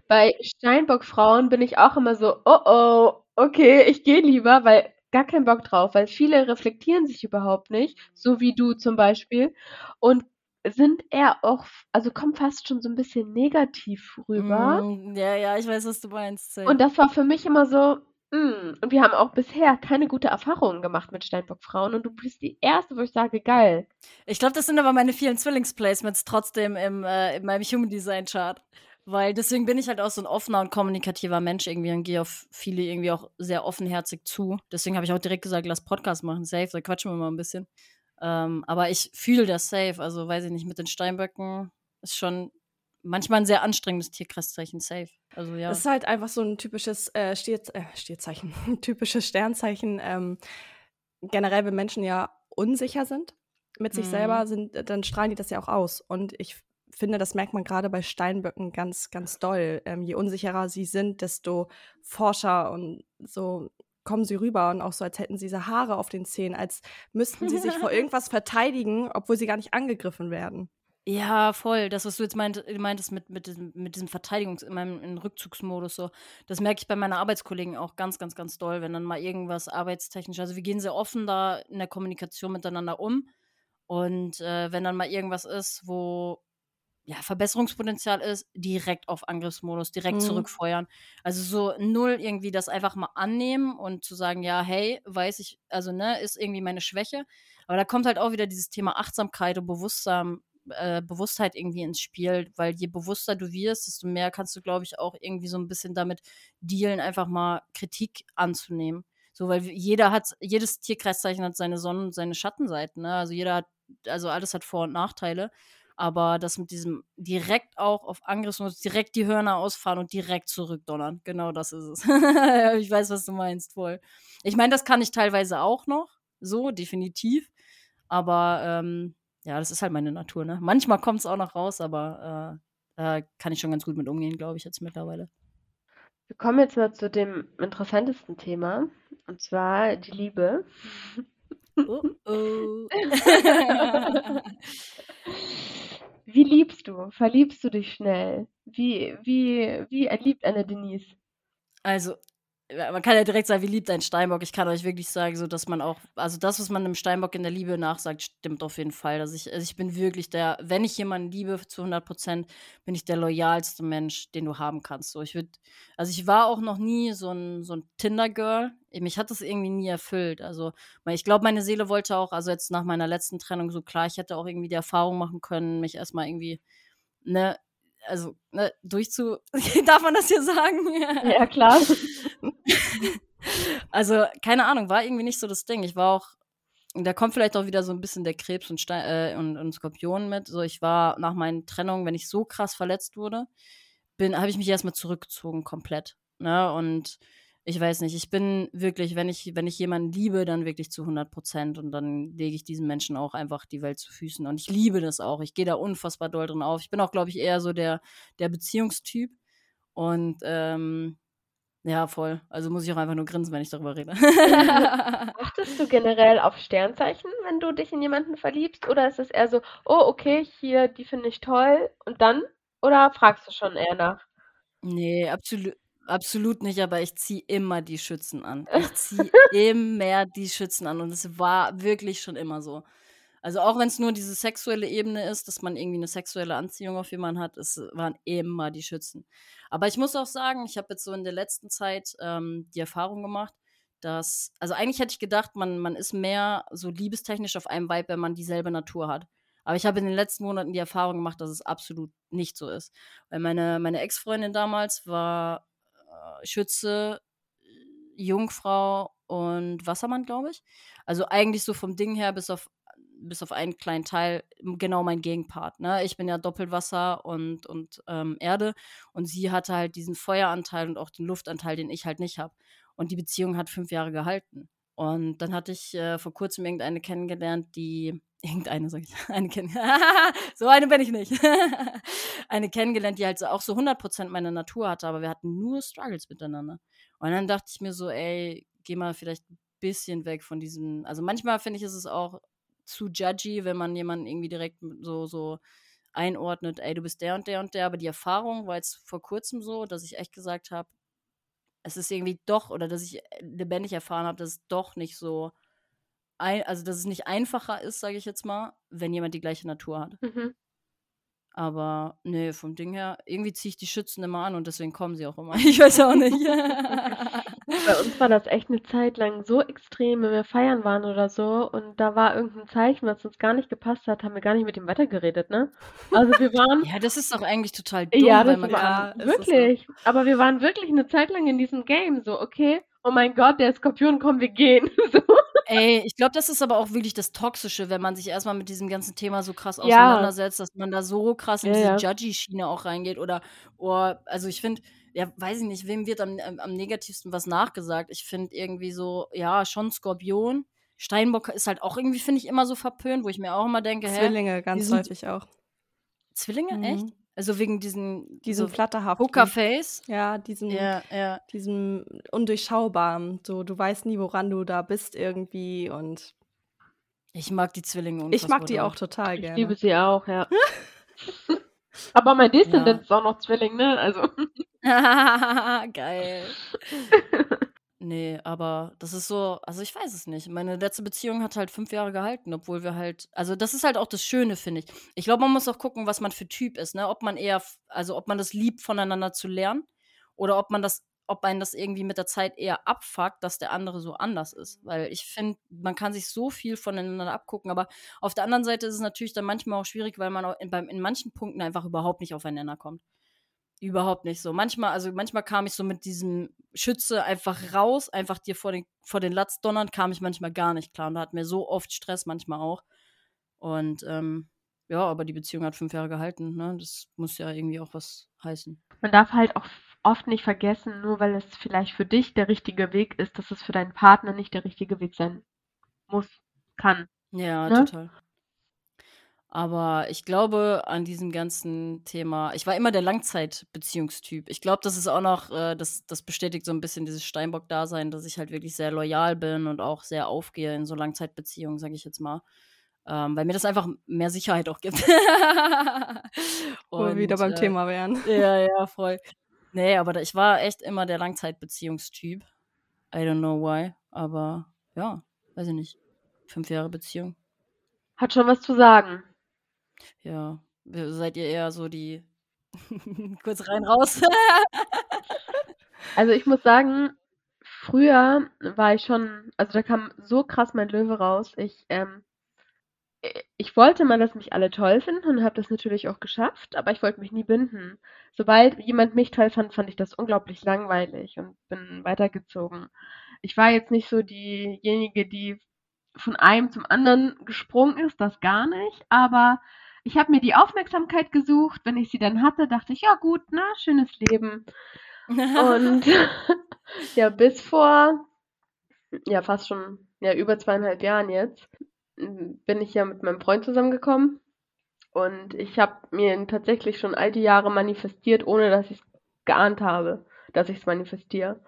Bei Steinbock-Frauen bin ich auch immer so, oh oh, okay, ich gehe lieber, weil gar keinen Bock drauf, weil viele reflektieren sich überhaupt nicht, so wie du zum Beispiel, und sind eher auch, also kommen fast schon so ein bisschen negativ rüber. Mm, ja, ja, ich weiß, was du meinst. Und das war für mich immer so, Mm, und wir haben auch bisher keine gute Erfahrungen gemacht mit Steinbock-Frauen und du bist die erste, wo ich sage, geil. Ich glaube, das sind aber meine vielen Zwillingsplacements trotzdem im, äh, in meinem Human Design Chart. Weil deswegen bin ich halt auch so ein offener und kommunikativer Mensch irgendwie und gehe auf viele irgendwie auch sehr offenherzig zu. Deswegen habe ich auch direkt gesagt, lass Podcast machen, safe, da quatschen wir mal ein bisschen. Ähm, aber ich fühle das safe, also weiß ich nicht, mit den Steinböcken ist schon manchmal ein sehr anstrengendes Tierkreiszeichen, safe. Also ja. Das ist halt einfach so ein typisches äh, Stier, äh, Stierzeichen, typisches Sternzeichen. Ähm, generell, wenn Menschen ja unsicher sind mit sich mhm. selber, sind, dann strahlen die das ja auch aus. Und ich finde, das merkt man gerade bei Steinböcken ganz, ganz doll. Ähm, je unsicherer sie sind, desto forscher und so kommen sie rüber und auch so, als hätten sie diese Haare auf den Zähnen, als müssten sie sich vor irgendwas verteidigen, obwohl sie gar nicht angegriffen werden. Ja, voll. Das, was du jetzt meint, meintest mit, mit, diesem, mit diesem Verteidigungs-, in meinem in Rückzugsmodus so. Das merke ich bei meinen Arbeitskollegen auch ganz, ganz, ganz doll, wenn dann mal irgendwas arbeitstechnisch, also wir gehen sehr offen da in der Kommunikation miteinander um. Und äh, wenn dann mal irgendwas ist, wo ja, Verbesserungspotenzial ist, direkt auf Angriffsmodus, direkt mhm. zurückfeuern. Also so null irgendwie das einfach mal annehmen und zu sagen, ja, hey, weiß ich, also ne, ist irgendwie meine Schwäche. Aber da kommt halt auch wieder dieses Thema Achtsamkeit und Bewusstsein äh, Bewusstheit irgendwie ins Spiel, weil je bewusster du wirst, desto mehr kannst du, glaube ich, auch irgendwie so ein bisschen damit dealen, einfach mal Kritik anzunehmen. So, weil jeder hat, jedes Tierkreiszeichen hat seine Sonnen- und seine Schattenseiten, ne? Also jeder hat, also alles hat Vor- und Nachteile. Aber das mit diesem direkt auch auf Angriffsmodus, direkt die Hörner ausfahren und direkt zurückdonnern, genau das ist es. ich weiß, was du meinst, voll. Ich meine, das kann ich teilweise auch noch, so, definitiv. Aber ähm, ja, das ist halt meine Natur, ne? Manchmal kommt es auch noch raus, aber äh, da kann ich schon ganz gut mit umgehen, glaube ich, jetzt mittlerweile. Wir kommen jetzt mal zu dem interessantesten Thema, und zwar die Liebe. Oh, oh. wie liebst du? Verliebst du dich schnell? Wie, wie, wie erliebt eine Denise? Also, man kann ja direkt sagen, wie liebt ein Steinbock. Ich kann euch wirklich sagen, so dass man auch, also das, was man einem Steinbock in der Liebe nachsagt, stimmt auf jeden Fall. Also ich, also ich bin wirklich der, wenn ich jemanden liebe zu 100 Prozent, bin ich der loyalste Mensch, den du haben kannst. So, ich würde, also ich war auch noch nie so ein, so ein Tinder-Girl. Mich hat das irgendwie nie erfüllt. Also ich glaube, meine Seele wollte auch, also jetzt nach meiner letzten Trennung, so klar, ich hätte auch irgendwie die Erfahrung machen können, mich erstmal irgendwie, ne, also ne, durchzu. Darf man das hier sagen? Ja, klar. also, keine Ahnung, war irgendwie nicht so das Ding. Ich war auch, da kommt vielleicht auch wieder so ein bisschen der Krebs und, Stein, äh, und, und Skorpion mit. So, ich war nach meinen Trennungen, wenn ich so krass verletzt wurde, bin, habe ich mich erstmal zurückgezogen komplett. Ne? Und ich weiß nicht, ich bin wirklich, wenn ich, wenn ich jemanden liebe, dann wirklich zu 100 Prozent und dann lege ich diesen Menschen auch einfach die Welt zu Füßen und ich liebe das auch. Ich gehe da unfassbar doll drin auf. Ich bin auch, glaube ich, eher so der, der Beziehungstyp und ähm, ja, voll. Also muss ich auch einfach nur grinsen, wenn ich darüber rede. Achtest du generell auf Sternzeichen, wenn du dich in jemanden verliebst? Oder ist es eher so, oh, okay, hier, die finde ich toll und dann? Oder fragst du schon eher nach? Nee, absolut, Absolut nicht, aber ich ziehe immer die Schützen an. Ich ziehe immer die Schützen an und es war wirklich schon immer so. Also auch wenn es nur diese sexuelle Ebene ist, dass man irgendwie eine sexuelle Anziehung auf jemanden hat, es waren immer die Schützen. Aber ich muss auch sagen, ich habe jetzt so in der letzten Zeit ähm, die Erfahrung gemacht, dass, also eigentlich hätte ich gedacht, man, man ist mehr so liebestechnisch auf einem Vibe, wenn man dieselbe Natur hat. Aber ich habe in den letzten Monaten die Erfahrung gemacht, dass es absolut nicht so ist. Weil meine, meine Ex-Freundin damals war Schütze, Jungfrau und Wassermann, glaube ich. Also eigentlich so vom Ding her bis auf bis auf einen kleinen Teil genau mein Gegenpart. Ne? Ich bin ja Doppelwasser und, und ähm, Erde und sie hatte halt diesen Feueranteil und auch den Luftanteil, den ich halt nicht habe. Und die Beziehung hat fünf Jahre gehalten. Und dann hatte ich äh, vor kurzem irgendeine kennengelernt, die irgendeine, sag ich, eine kennengelernt. so eine bin ich nicht. eine kennengelernt, die halt auch so 100% meine Natur hatte, aber wir hatten nur Struggles miteinander. Und dann dachte ich mir so, ey, geh mal vielleicht ein bisschen weg von diesem. Also manchmal finde ich, ist es auch zu judgy, wenn man jemanden irgendwie direkt so, so einordnet, ey, du bist der und der und der. Aber die Erfahrung war jetzt vor kurzem so, dass ich echt gesagt habe, es ist irgendwie doch, oder dass ich lebendig erfahren habe, dass es doch nicht so, ein, also dass es nicht einfacher ist, sage ich jetzt mal, wenn jemand die gleiche Natur hat. Mhm. Aber nee, vom Ding her, irgendwie ziehe ich die Schützen immer an und deswegen kommen sie auch immer. Ich weiß auch nicht. Bei uns war das echt eine Zeit lang so extrem, wenn wir feiern waren oder so und da war irgendein Zeichen, was uns gar nicht gepasst hat, haben wir gar nicht mit ihm weitergeredet, ne? Also wir waren. ja, das ist doch eigentlich total dumm, ja, das weil man war, kann, wirklich. So. Aber wir waren wirklich eine Zeit lang in diesem Game so, okay, oh mein Gott, der Skorpion, komm, wir gehen. so. Ey, ich glaube, das ist aber auch wirklich das Toxische, wenn man sich erstmal mit diesem ganzen Thema so krass auseinandersetzt, dass man da so krass in diese. Judgy-Schiene auch reingeht. Oder, oder also ich finde, ja, weiß ich nicht, wem wird am, am negativsten was nachgesagt? Ich finde irgendwie so, ja, schon Skorpion. Steinbock ist halt auch irgendwie, finde ich, immer so verpönt, wo ich mir auch immer denke, hä? Zwillinge, ganz häufig auch. Zwillinge, mhm. echt? Also wegen diesen, diesen so flatterhaften Pokerface. Ja, diesen, ja, ja. diesem undurchschaubaren. So, du weißt nie, woran du da bist irgendwie und. Ich mag die Zwillinge Ich mag die auch total gerne. Ich liebe sie auch, ja. Aber mein Descendant ja. ist auch noch Zwilling, ne? Also. Geil. Nee, aber das ist so, also ich weiß es nicht. Meine letzte Beziehung hat halt fünf Jahre gehalten, obwohl wir halt, also das ist halt auch das Schöne, finde ich. Ich glaube, man muss auch gucken, was man für Typ ist, ne? Ob man eher, also ob man das liebt, voneinander zu lernen oder ob man das, ob einen das irgendwie mit der Zeit eher abfuckt, dass der andere so anders ist. Weil ich finde, man kann sich so viel voneinander abgucken, aber auf der anderen Seite ist es natürlich dann manchmal auch schwierig, weil man in, in manchen Punkten einfach überhaupt nicht aufeinander kommt. Überhaupt nicht so. Manchmal, also manchmal kam ich so mit diesem Schütze einfach raus, einfach dir vor den, vor den Latz donnern, kam ich manchmal gar nicht klar. Und da hat mir so oft Stress manchmal auch. Und ähm, ja, aber die Beziehung hat fünf Jahre gehalten, ne? Das muss ja irgendwie auch was heißen. Man darf halt auch oft nicht vergessen, nur weil es vielleicht für dich der richtige Weg ist, dass es für deinen Partner nicht der richtige Weg sein muss, kann. Ja, ne? total. Aber ich glaube an diesem ganzen Thema, ich war immer der Langzeitbeziehungstyp. Ich glaube, das ist auch noch, äh, das, das bestätigt so ein bisschen dieses Steinbock-Dasein, dass ich halt wirklich sehr loyal bin und auch sehr aufgehe in so Langzeitbeziehungen, sage ich jetzt mal. Ähm, weil mir das einfach mehr Sicherheit auch gibt. Wo wir wieder beim äh, Thema wären. Ja, ja, voll. Nee, aber ich war echt immer der Langzeitbeziehungstyp. I don't know why, aber ja, weiß ich nicht. Fünf Jahre Beziehung. Hat schon was zu sagen. Ja, seid ihr eher so die kurz rein raus? Also, ich muss sagen, früher war ich schon also, da kam so krass mein Löwe raus. Ich, ähm ich wollte mal, dass mich alle toll finden und habe das natürlich auch geschafft, aber ich wollte mich nie binden. Sobald jemand mich toll fand, fand ich das unglaublich langweilig und bin weitergezogen. Ich war jetzt nicht so diejenige, die von einem zum anderen gesprungen ist, das gar nicht, aber ich habe mir die Aufmerksamkeit gesucht. Wenn ich sie dann hatte, dachte ich, ja gut, na, schönes Leben. Und ja, bis vor, ja, fast schon, ja, über zweieinhalb Jahren jetzt, bin ich ja mit meinem Freund zusammengekommen. Und ich habe mir tatsächlich schon all die Jahre manifestiert, ohne dass ich es geahnt habe, dass ich es manifestiere.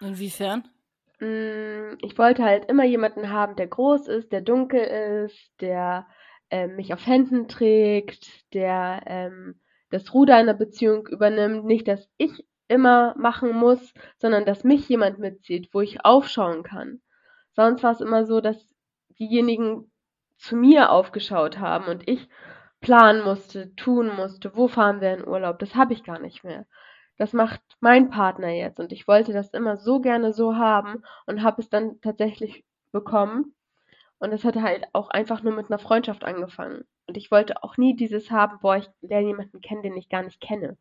Inwiefern? Mm, ich wollte halt immer jemanden haben, der groß ist, der dunkel ist, der ähm, mich auf Händen trägt, der ähm, das Ruder einer Beziehung übernimmt. Nicht, dass ich immer machen muss, sondern dass mich jemand mitzieht, wo ich aufschauen kann. Sonst war es immer so, dass diejenigen zu mir aufgeschaut haben und ich planen musste, tun musste, wo fahren wir in Urlaub, das habe ich gar nicht mehr. Das macht mein Partner jetzt und ich wollte das immer so gerne so haben und habe es dann tatsächlich bekommen. Und es hat halt auch einfach nur mit einer Freundschaft angefangen. Und ich wollte auch nie dieses haben, boah, ich lerne jemanden kennen, den ich gar nicht kenne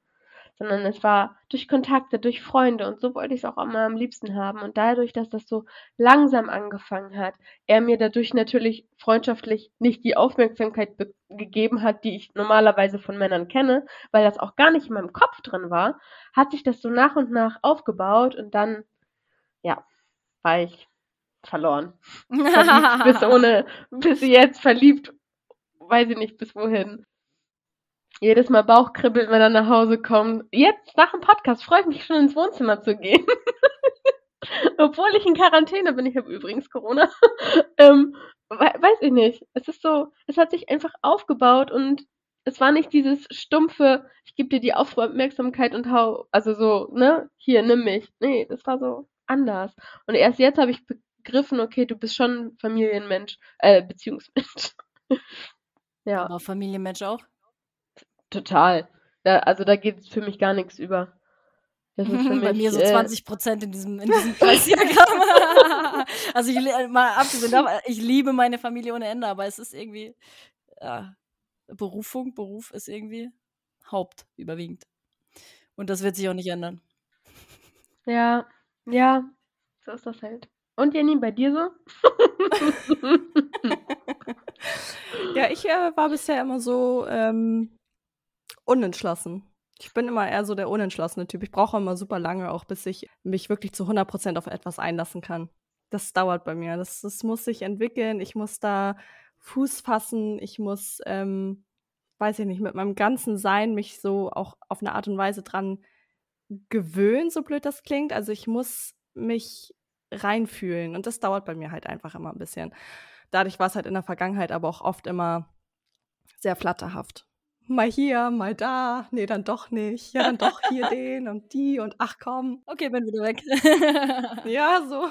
sondern es war durch Kontakte, durch Freunde und so wollte ich es auch immer am liebsten haben. Und dadurch, dass das so langsam angefangen hat, er mir dadurch natürlich freundschaftlich nicht die Aufmerksamkeit gegeben hat, die ich normalerweise von Männern kenne, weil das auch gar nicht in meinem Kopf drin war, hat sich das so nach und nach aufgebaut und dann, ja, war ich verloren. Verliebt bis ohne, bis jetzt verliebt, weiß ich nicht bis wohin. Jedes Mal Bauchkribbeln, wenn er nach Hause kommt. Jetzt, nach dem Podcast, freue ich mich schon ins Wohnzimmer zu gehen. Obwohl ich in Quarantäne bin. Ich habe übrigens Corona. ähm, weiß ich nicht. Es ist so, es hat sich einfach aufgebaut und es war nicht dieses stumpfe, ich gebe dir die Aufmerksamkeit und hau, also so, ne, hier, nimm mich. Nee, das war so anders. Und erst jetzt habe ich begriffen, okay, du bist schon Familienmensch, äh, Beziehungsmensch. ja. Aber Familienmensch auch? Total. Da, also da geht für mich gar nichts über. Das ist für mich, Bei mir so 20 äh, Prozent in diesem, in diesem Preisdiagramm. also ich, mal abgesehen davon, ich liebe meine Familie ohne Ende, aber es ist irgendwie, ja, Berufung, Beruf ist irgendwie Haupt überwiegend. Und das wird sich auch nicht ändern. Ja, ja, so ist das halt. Und Jenny, bei dir so? ja, ich äh, war bisher immer so, ähm, unentschlossen. Ich bin immer eher so der unentschlossene Typ. Ich brauche immer super lange, auch bis ich mich wirklich zu 100% auf etwas einlassen kann. Das dauert bei mir. Das, das muss sich entwickeln. Ich muss da Fuß fassen. Ich muss, ähm, weiß ich nicht, mit meinem ganzen Sein mich so auch auf eine Art und Weise dran gewöhnen, so blöd das klingt. Also ich muss mich reinfühlen. Und das dauert bei mir halt einfach immer ein bisschen. Dadurch war es halt in der Vergangenheit aber auch oft immer sehr flatterhaft mal hier, mal da, nee, dann doch nicht, ja, dann doch hier den und die und ach komm. Okay, bin wieder weg. ja, so.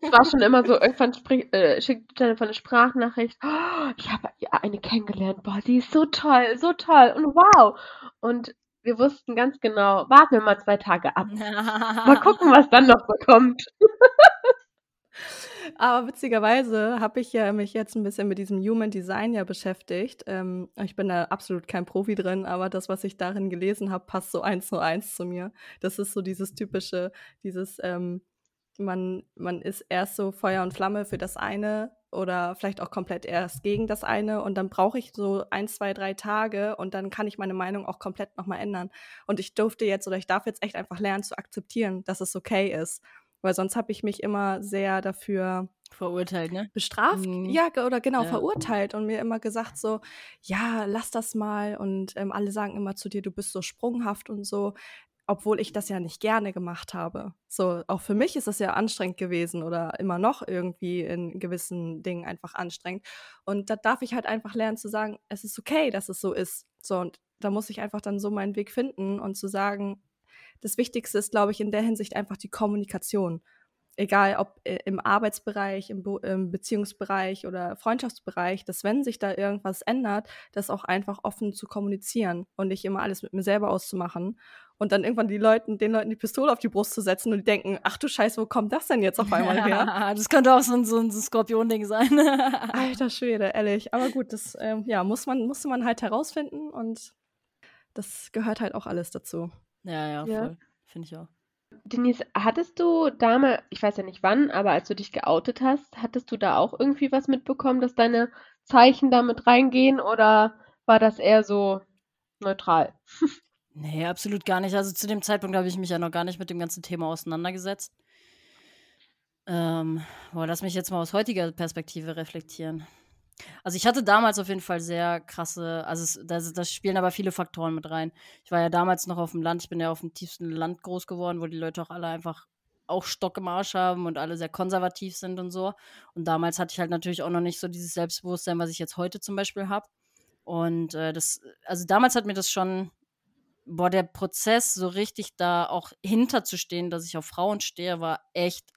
Es war schon immer so, irgendwann sprich, äh, schickt Jennifer eine Sprachnachricht, oh, ich habe eine kennengelernt, boah, die ist so toll, so toll und wow. Und wir wussten ganz genau, warten wir mal zwei Tage ab. mal gucken, was dann noch so kommt. Aber witzigerweise habe ich ja mich jetzt ein bisschen mit diesem Human Design ja beschäftigt. Ähm, ich bin da absolut kein Profi drin, aber das, was ich darin gelesen habe, passt so eins zu eins zu mir. Das ist so dieses typische, dieses, ähm, man, man ist erst so Feuer und Flamme für das eine oder vielleicht auch komplett erst gegen das eine und dann brauche ich so ein, zwei, drei Tage und dann kann ich meine Meinung auch komplett nochmal ändern. Und ich durfte jetzt oder ich darf jetzt echt einfach lernen zu akzeptieren, dass es okay ist weil sonst habe ich mich immer sehr dafür verurteilt, ne? Bestraft, mhm. ja, oder genau, ja. verurteilt und mir immer gesagt so, ja, lass das mal und ähm, alle sagen immer zu dir, du bist so sprunghaft und so, obwohl ich das ja nicht gerne gemacht habe. So, auch für mich ist das ja anstrengend gewesen oder immer noch irgendwie in gewissen Dingen einfach anstrengend. Und da darf ich halt einfach lernen zu sagen, es ist okay, dass es so ist. So, und da muss ich einfach dann so meinen Weg finden und zu sagen, das Wichtigste ist, glaube ich, in der Hinsicht einfach die Kommunikation. Egal ob äh, im Arbeitsbereich, im, Be im, Beziehungsbereich oder Freundschaftsbereich, dass wenn sich da irgendwas ändert, das auch einfach offen zu kommunizieren und nicht immer alles mit mir selber auszumachen und dann irgendwann die Leuten, den Leuten die Pistole auf die Brust zu setzen und die denken, ach du Scheiße, wo kommt das denn jetzt auf einmal her? das könnte auch so ein, so ein Skorpion-Ding sein. Alter Schwede, ehrlich. Aber gut, das ähm, ja, muss man, musste man halt herausfinden und das gehört halt auch alles dazu. Ja, ja, Ja. voll. Finde ich auch. Denise, hattest du damals, ich weiß ja nicht wann, aber als du dich geoutet hast, hattest du da auch irgendwie was mitbekommen, dass deine Zeichen da mit reingehen oder war das eher so neutral? Nee, absolut gar nicht. Also zu dem Zeitpunkt habe ich mich ja noch gar nicht mit dem ganzen Thema auseinandergesetzt. Ähm, boah, lass mich jetzt mal aus heutiger Perspektive reflektieren. Also ich hatte damals auf jeden Fall sehr krasse, also es, das, das spielen aber viele Faktoren mit rein. Ich war ja damals noch auf dem Land, ich bin ja auf dem tiefsten Land groß geworden, wo die Leute auch alle einfach auch Stock im Arsch haben und alle sehr konservativ sind und so. Und damals hatte ich halt natürlich auch noch nicht so dieses Selbstbewusstsein, was ich jetzt heute zum Beispiel habe. Und äh, das, also damals hat mir das schon, boah, der Prozess so richtig da auch hinterzustehen, dass ich auf Frauen stehe, war echt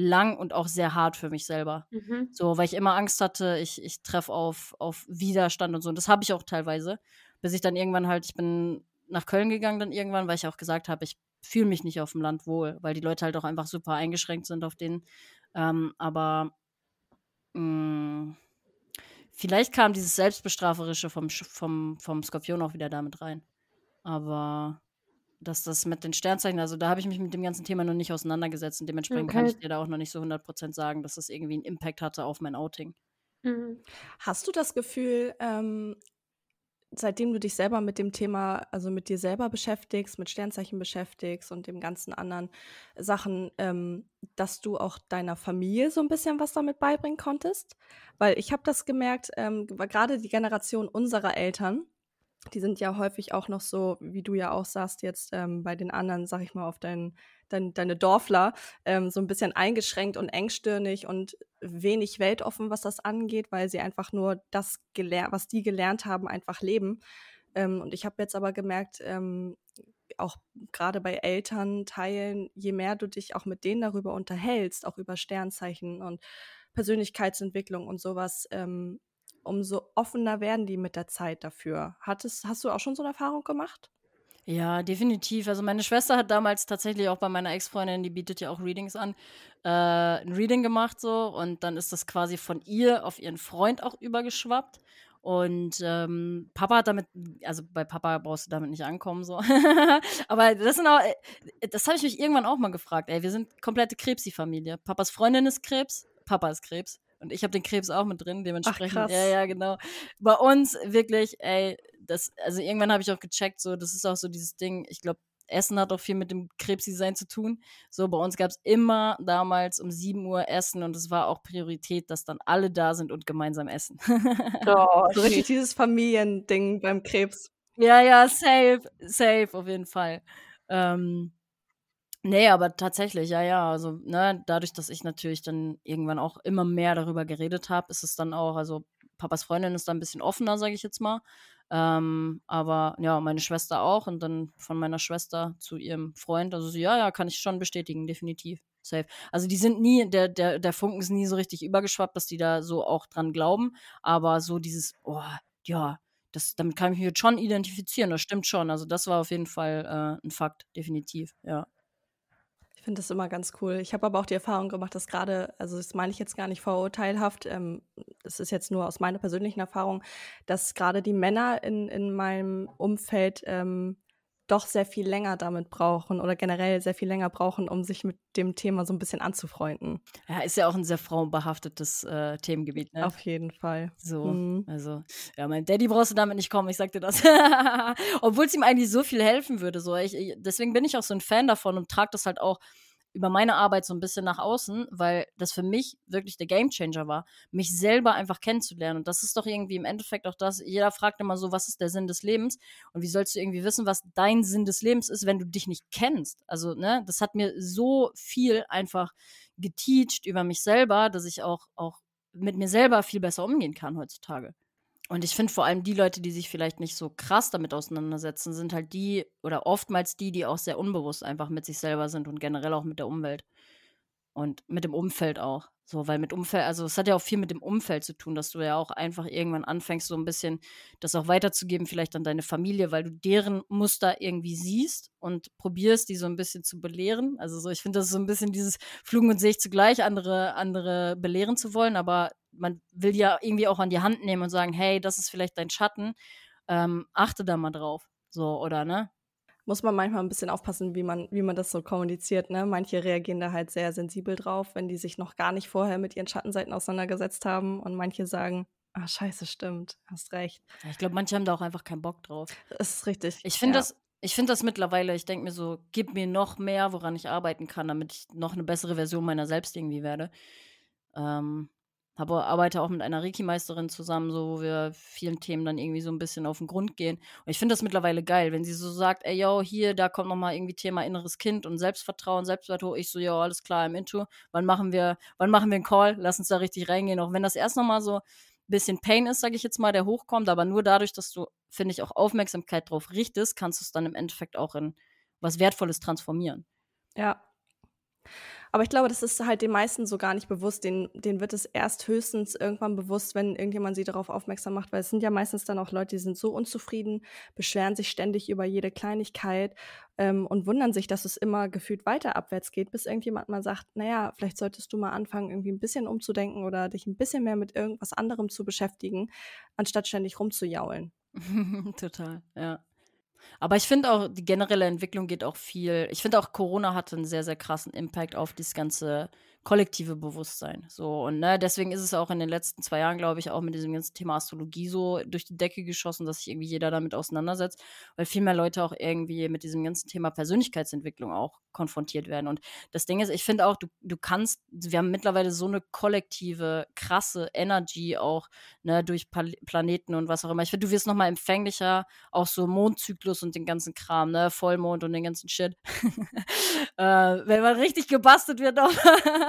lang und auch sehr hart für mich selber. Mhm. So, weil ich immer Angst hatte, ich, ich treffe auf, auf Widerstand und so. Und das habe ich auch teilweise. Bis ich dann irgendwann halt, ich bin nach Köln gegangen dann irgendwann, weil ich auch gesagt habe, ich fühle mich nicht auf dem Land wohl, weil die Leute halt auch einfach super eingeschränkt sind auf den. Ähm, aber mh, mm, vielleicht kam dieses Selbstbestraferische vom, vom, vom Skorpion auch wieder damit rein. Aber dass das mit den Sternzeichen, also da habe ich mich mit dem ganzen Thema noch nicht auseinandergesetzt und dementsprechend kann ich dir da auch noch nicht so 100% sagen, dass das irgendwie einen Impact hatte auf mein Outing. Mhm. Hast du das Gefühl, ähm, seitdem du dich selber mit dem Thema, also mit dir selber beschäftigst, mit Sternzeichen beschäftigst und dem ganzen anderen Sachen, ähm, dass du auch deiner Familie so ein bisschen was damit beibringen konntest? Weil ich habe das gemerkt, ähm, gerade die Generation unserer Eltern, die sind ja häufig auch noch so, wie du ja auch sagst, jetzt ähm, bei den anderen, sag ich mal, auf dein, dein, deine Dorfler, ähm, so ein bisschen eingeschränkt und engstirnig und wenig weltoffen, was das angeht, weil sie einfach nur das gelernt, was die gelernt haben, einfach leben. Ähm, und ich habe jetzt aber gemerkt, ähm, auch gerade bei Elternteilen, je mehr du dich auch mit denen darüber unterhältst, auch über Sternzeichen und Persönlichkeitsentwicklung und sowas, ähm, umso offener werden die mit der Zeit dafür. Hattest, hast du auch schon so eine Erfahrung gemacht? Ja, definitiv. Also meine Schwester hat damals tatsächlich auch bei meiner Ex-Freundin, die bietet ja auch Readings an, äh, ein Reading gemacht so und dann ist das quasi von ihr auf ihren Freund auch übergeschwappt. Und ähm, Papa hat damit, also bei Papa brauchst du damit nicht ankommen, so. Aber das sind auch, äh, das habe ich mich irgendwann auch mal gefragt, ey, wir sind komplette Krebsi-Familie. Papas Freundin ist Krebs, Papa ist Krebs. Und ich habe den Krebs auch mit drin, dementsprechend. Ach, krass. Ja, ja, genau. Bei uns wirklich, ey, das, also irgendwann habe ich auch gecheckt, so, das ist auch so dieses Ding, ich glaube, Essen hat auch viel mit dem Krebsdesign zu tun. So, bei uns gab es immer damals um 7 Uhr Essen und es war auch Priorität, dass dann alle da sind und gemeinsam essen. oh, so richtig dieses Familiending beim Krebs. Ja, ja, safe, safe, auf jeden Fall. Ähm, Nee, aber tatsächlich, ja, ja. Also, ne, dadurch, dass ich natürlich dann irgendwann auch immer mehr darüber geredet habe, ist es dann auch, also Papas Freundin ist da ein bisschen offener, sage ich jetzt mal. Ähm, aber ja, meine Schwester auch und dann von meiner Schwester zu ihrem Freund. Also ja, ja, kann ich schon bestätigen, definitiv. Safe. Also die sind nie, der, der, der Funken ist nie so richtig übergeschwappt, dass die da so auch dran glauben. Aber so dieses, oh, ja, das, damit kann ich mich jetzt schon identifizieren, das stimmt schon. Also das war auf jeden Fall äh, ein Fakt, definitiv, ja. Ich finde das immer ganz cool. Ich habe aber auch die Erfahrung gemacht, dass gerade, also das meine ich jetzt gar nicht vorurteilhaft, ähm, das ist jetzt nur aus meiner persönlichen Erfahrung, dass gerade die Männer in, in meinem Umfeld ähm, doch sehr viel länger damit brauchen oder generell sehr viel länger brauchen, um sich mit dem Thema so ein bisschen anzufreunden. Ja, ist ja auch ein sehr frauenbehaftetes äh, Themengebiet, ne? Auf jeden Fall. So, mhm. also, ja, mein Daddy brauchst du damit nicht kommen, ich sag dir das. Obwohl es ihm eigentlich so viel helfen würde. So. Ich, ich, deswegen bin ich auch so ein Fan davon und trage das halt auch über meine Arbeit so ein bisschen nach außen, weil das für mich wirklich der Gamechanger war, mich selber einfach kennenzulernen. Und das ist doch irgendwie im Endeffekt auch das, jeder fragt immer so, was ist der Sinn des Lebens? Und wie sollst du irgendwie wissen, was dein Sinn des Lebens ist, wenn du dich nicht kennst? Also, ne, das hat mir so viel einfach geteacht über mich selber, dass ich auch, auch mit mir selber viel besser umgehen kann heutzutage. Und ich finde vor allem die Leute, die sich vielleicht nicht so krass damit auseinandersetzen, sind halt die oder oftmals die, die auch sehr unbewusst einfach mit sich selber sind und generell auch mit der Umwelt. Und mit dem Umfeld auch. So, weil mit Umfeld, also es hat ja auch viel mit dem Umfeld zu tun, dass du ja auch einfach irgendwann anfängst, so ein bisschen das auch weiterzugeben, vielleicht an deine Familie, weil du deren Muster irgendwie siehst und probierst, die so ein bisschen zu belehren. Also so, ich finde, das ist so ein bisschen dieses Flugen und sehe ich zugleich, andere, andere belehren zu wollen, aber man will ja irgendwie auch an die Hand nehmen und sagen, hey, das ist vielleicht dein Schatten, ähm, achte da mal drauf. So, oder ne? Muss man manchmal ein bisschen aufpassen, wie man, wie man das so kommuniziert. Ne? Manche reagieren da halt sehr sensibel drauf, wenn die sich noch gar nicht vorher mit ihren Schattenseiten auseinandergesetzt haben. Und manche sagen, ah, scheiße, stimmt, hast recht. ich glaube, manche haben da auch einfach keinen Bock drauf. Das ist richtig. Ich finde ja. das, ich finde das mittlerweile, ich denke mir so, gib mir noch mehr, woran ich arbeiten kann, damit ich noch eine bessere Version meiner selbst irgendwie werde. Ähm, habe, arbeite auch mit einer Reiki-Meisterin zusammen, so wo wir vielen Themen dann irgendwie so ein bisschen auf den Grund gehen. Und ich finde das mittlerweile geil, wenn sie so sagt, ey, yo, hier, da kommt nochmal irgendwie Thema inneres Kind und Selbstvertrauen, Selbstwert hoch. Ich so, ja, alles klar, im Intro. Wann machen wir, wann machen wir einen Call? Lass uns da richtig reingehen. Auch wenn das erst nochmal so ein bisschen Pain ist, sage ich jetzt mal, der hochkommt, aber nur dadurch, dass du, finde ich, auch Aufmerksamkeit drauf richtest, kannst du es dann im Endeffekt auch in was Wertvolles transformieren. Ja, Aber ich glaube, das ist halt den meisten so gar nicht bewusst. Den, denen wird es erst höchstens irgendwann bewusst, wenn irgendjemand sie darauf aufmerksam macht, weil es sind ja meistens dann auch Leute, die sind so unzufrieden, beschweren sich ständig über jede Kleinigkeit ähm, und wundern sich, dass es immer gefühlt weiter abwärts geht, bis irgendjemand mal sagt, naja, vielleicht solltest du mal anfangen, irgendwie ein bisschen umzudenken oder dich ein bisschen mehr mit irgendwas anderem zu beschäftigen, anstatt ständig rumzujaulen. Total, ja. Aber ich finde auch, die generelle Entwicklung geht auch viel. Ich finde auch, Corona hatte einen sehr, sehr krassen Impact auf dieses ganze kollektive Bewusstsein. So, und ne, deswegen ist es auch in den letzten zwei Jahren, glaube ich, auch mit diesem ganzen Thema Astrologie so durch die Decke geschossen, dass sich irgendwie jeder damit auseinandersetzt, weil viel mehr Leute auch irgendwie mit diesem ganzen Thema Persönlichkeitsentwicklung auch konfrontiert werden. Und das Ding ist, ich finde auch, du, du kannst, wir haben mittlerweile so eine kollektive, krasse Energy auch, ne, durch Pal Planeten und was auch immer. Ich finde, du wirst nochmal empfänglicher, auch so Mondzyklus und den ganzen Kram, ne, Vollmond und den ganzen Shit. äh, wenn man richtig gebastelt wird, auch.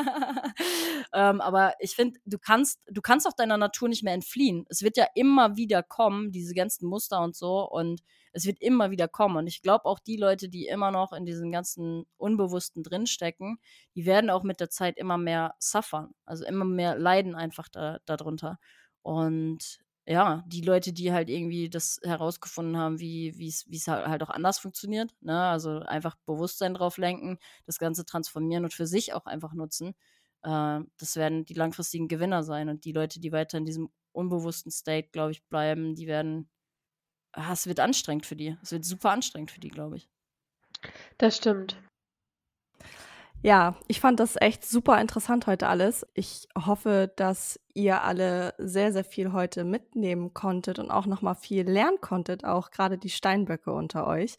ähm, aber ich finde, du kannst, du kannst auch deiner Natur nicht mehr entfliehen. Es wird ja immer wieder kommen, diese ganzen Muster und so, und es wird immer wieder kommen. Und ich glaube auch die Leute, die immer noch in diesem ganzen Unbewussten drinstecken, die werden auch mit der Zeit immer mehr suffern. Also immer mehr leiden einfach da, darunter. Und ja, die Leute, die halt irgendwie das herausgefunden haben, wie es halt auch anders funktioniert, ne? Also einfach Bewusstsein drauf lenken, das Ganze transformieren und für sich auch einfach nutzen. Äh, das werden die langfristigen Gewinner sein. Und die Leute, die weiter in diesem unbewussten State, glaube ich, bleiben, die werden. Ah, es wird anstrengend für die. Es wird super anstrengend für die, glaube ich. Das stimmt. Ja, ich fand das echt super interessant heute alles. Ich hoffe, dass ihr alle sehr, sehr viel heute mitnehmen konntet und auch nochmal viel lernen konntet, auch gerade die Steinböcke unter euch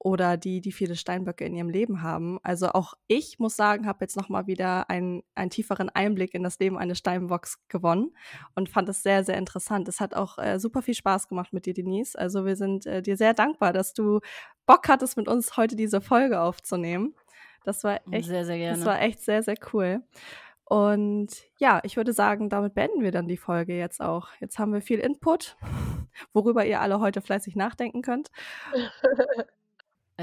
oder die, die viele Steinböcke in ihrem Leben haben. Also auch ich muss sagen, habe jetzt nochmal wieder einen, einen tieferen Einblick in das Leben eines Steinbocks gewonnen und fand es sehr, sehr interessant. Es hat auch äh, super viel Spaß gemacht mit dir, Denise. Also wir sind äh, dir sehr dankbar, dass du Bock hattest, mit uns heute diese Folge aufzunehmen. Das war echt, sehr, sehr gerne. Das war echt sehr, sehr cool. Und ja, ich würde sagen, damit beenden wir dann die Folge jetzt auch. Jetzt haben wir viel Input, worüber ihr alle heute fleißig nachdenken könnt.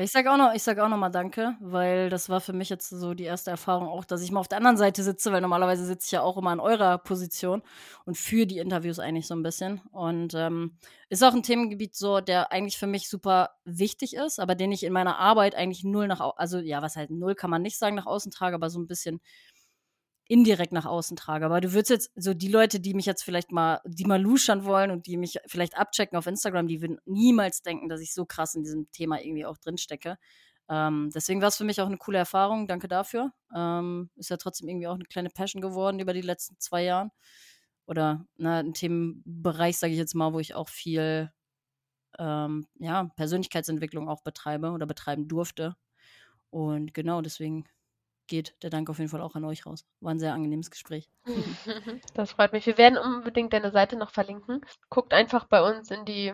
Ich sage auch noch, ich sage auch noch mal Danke, weil das war für mich jetzt so die erste Erfahrung auch, dass ich mal auf der anderen Seite sitze, weil normalerweise sitze ich ja auch immer in eurer Position und für die Interviews eigentlich so ein bisschen. Und ähm, ist auch ein Themengebiet so, der eigentlich für mich super wichtig ist, aber den ich in meiner Arbeit eigentlich null nach, also ja, was halt null kann man nicht sagen nach außen trage, aber so ein bisschen indirekt nach außen trage. Aber du würdest jetzt, so die Leute, die mich jetzt vielleicht mal, die mal luschern wollen und die mich vielleicht abchecken auf Instagram, die würden niemals denken, dass ich so krass in diesem Thema irgendwie auch drin stecke. Ähm, deswegen war es für mich auch eine coole Erfahrung. Danke dafür. Ähm, ist ja trotzdem irgendwie auch eine kleine Passion geworden über die letzten zwei Jahre. Oder na, ein Themenbereich, sage ich jetzt mal, wo ich auch viel ähm, ja, Persönlichkeitsentwicklung auch betreibe oder betreiben durfte. Und genau, deswegen geht der Dank auf jeden Fall auch an euch raus. War ein sehr angenehmes Gespräch. Das freut mich. Wir werden unbedingt deine Seite noch verlinken. Guckt einfach bei uns in die,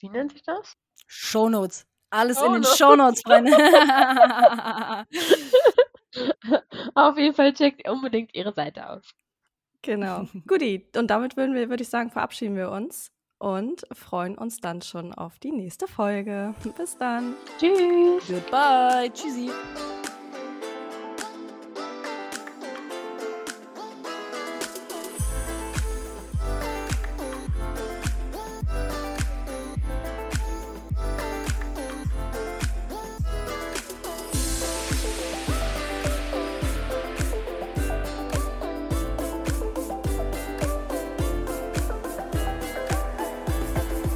wie nennt sich das? Shownotes. Alles Show in den Shownotes, Freunde. auf jeden Fall checkt unbedingt ihre Seite aus. Genau. Guti. Und damit würden wir, würde ich sagen, verabschieden wir uns und freuen uns dann schon auf die nächste Folge. Bis dann. Tschüss. Goodbye. Tschüssi.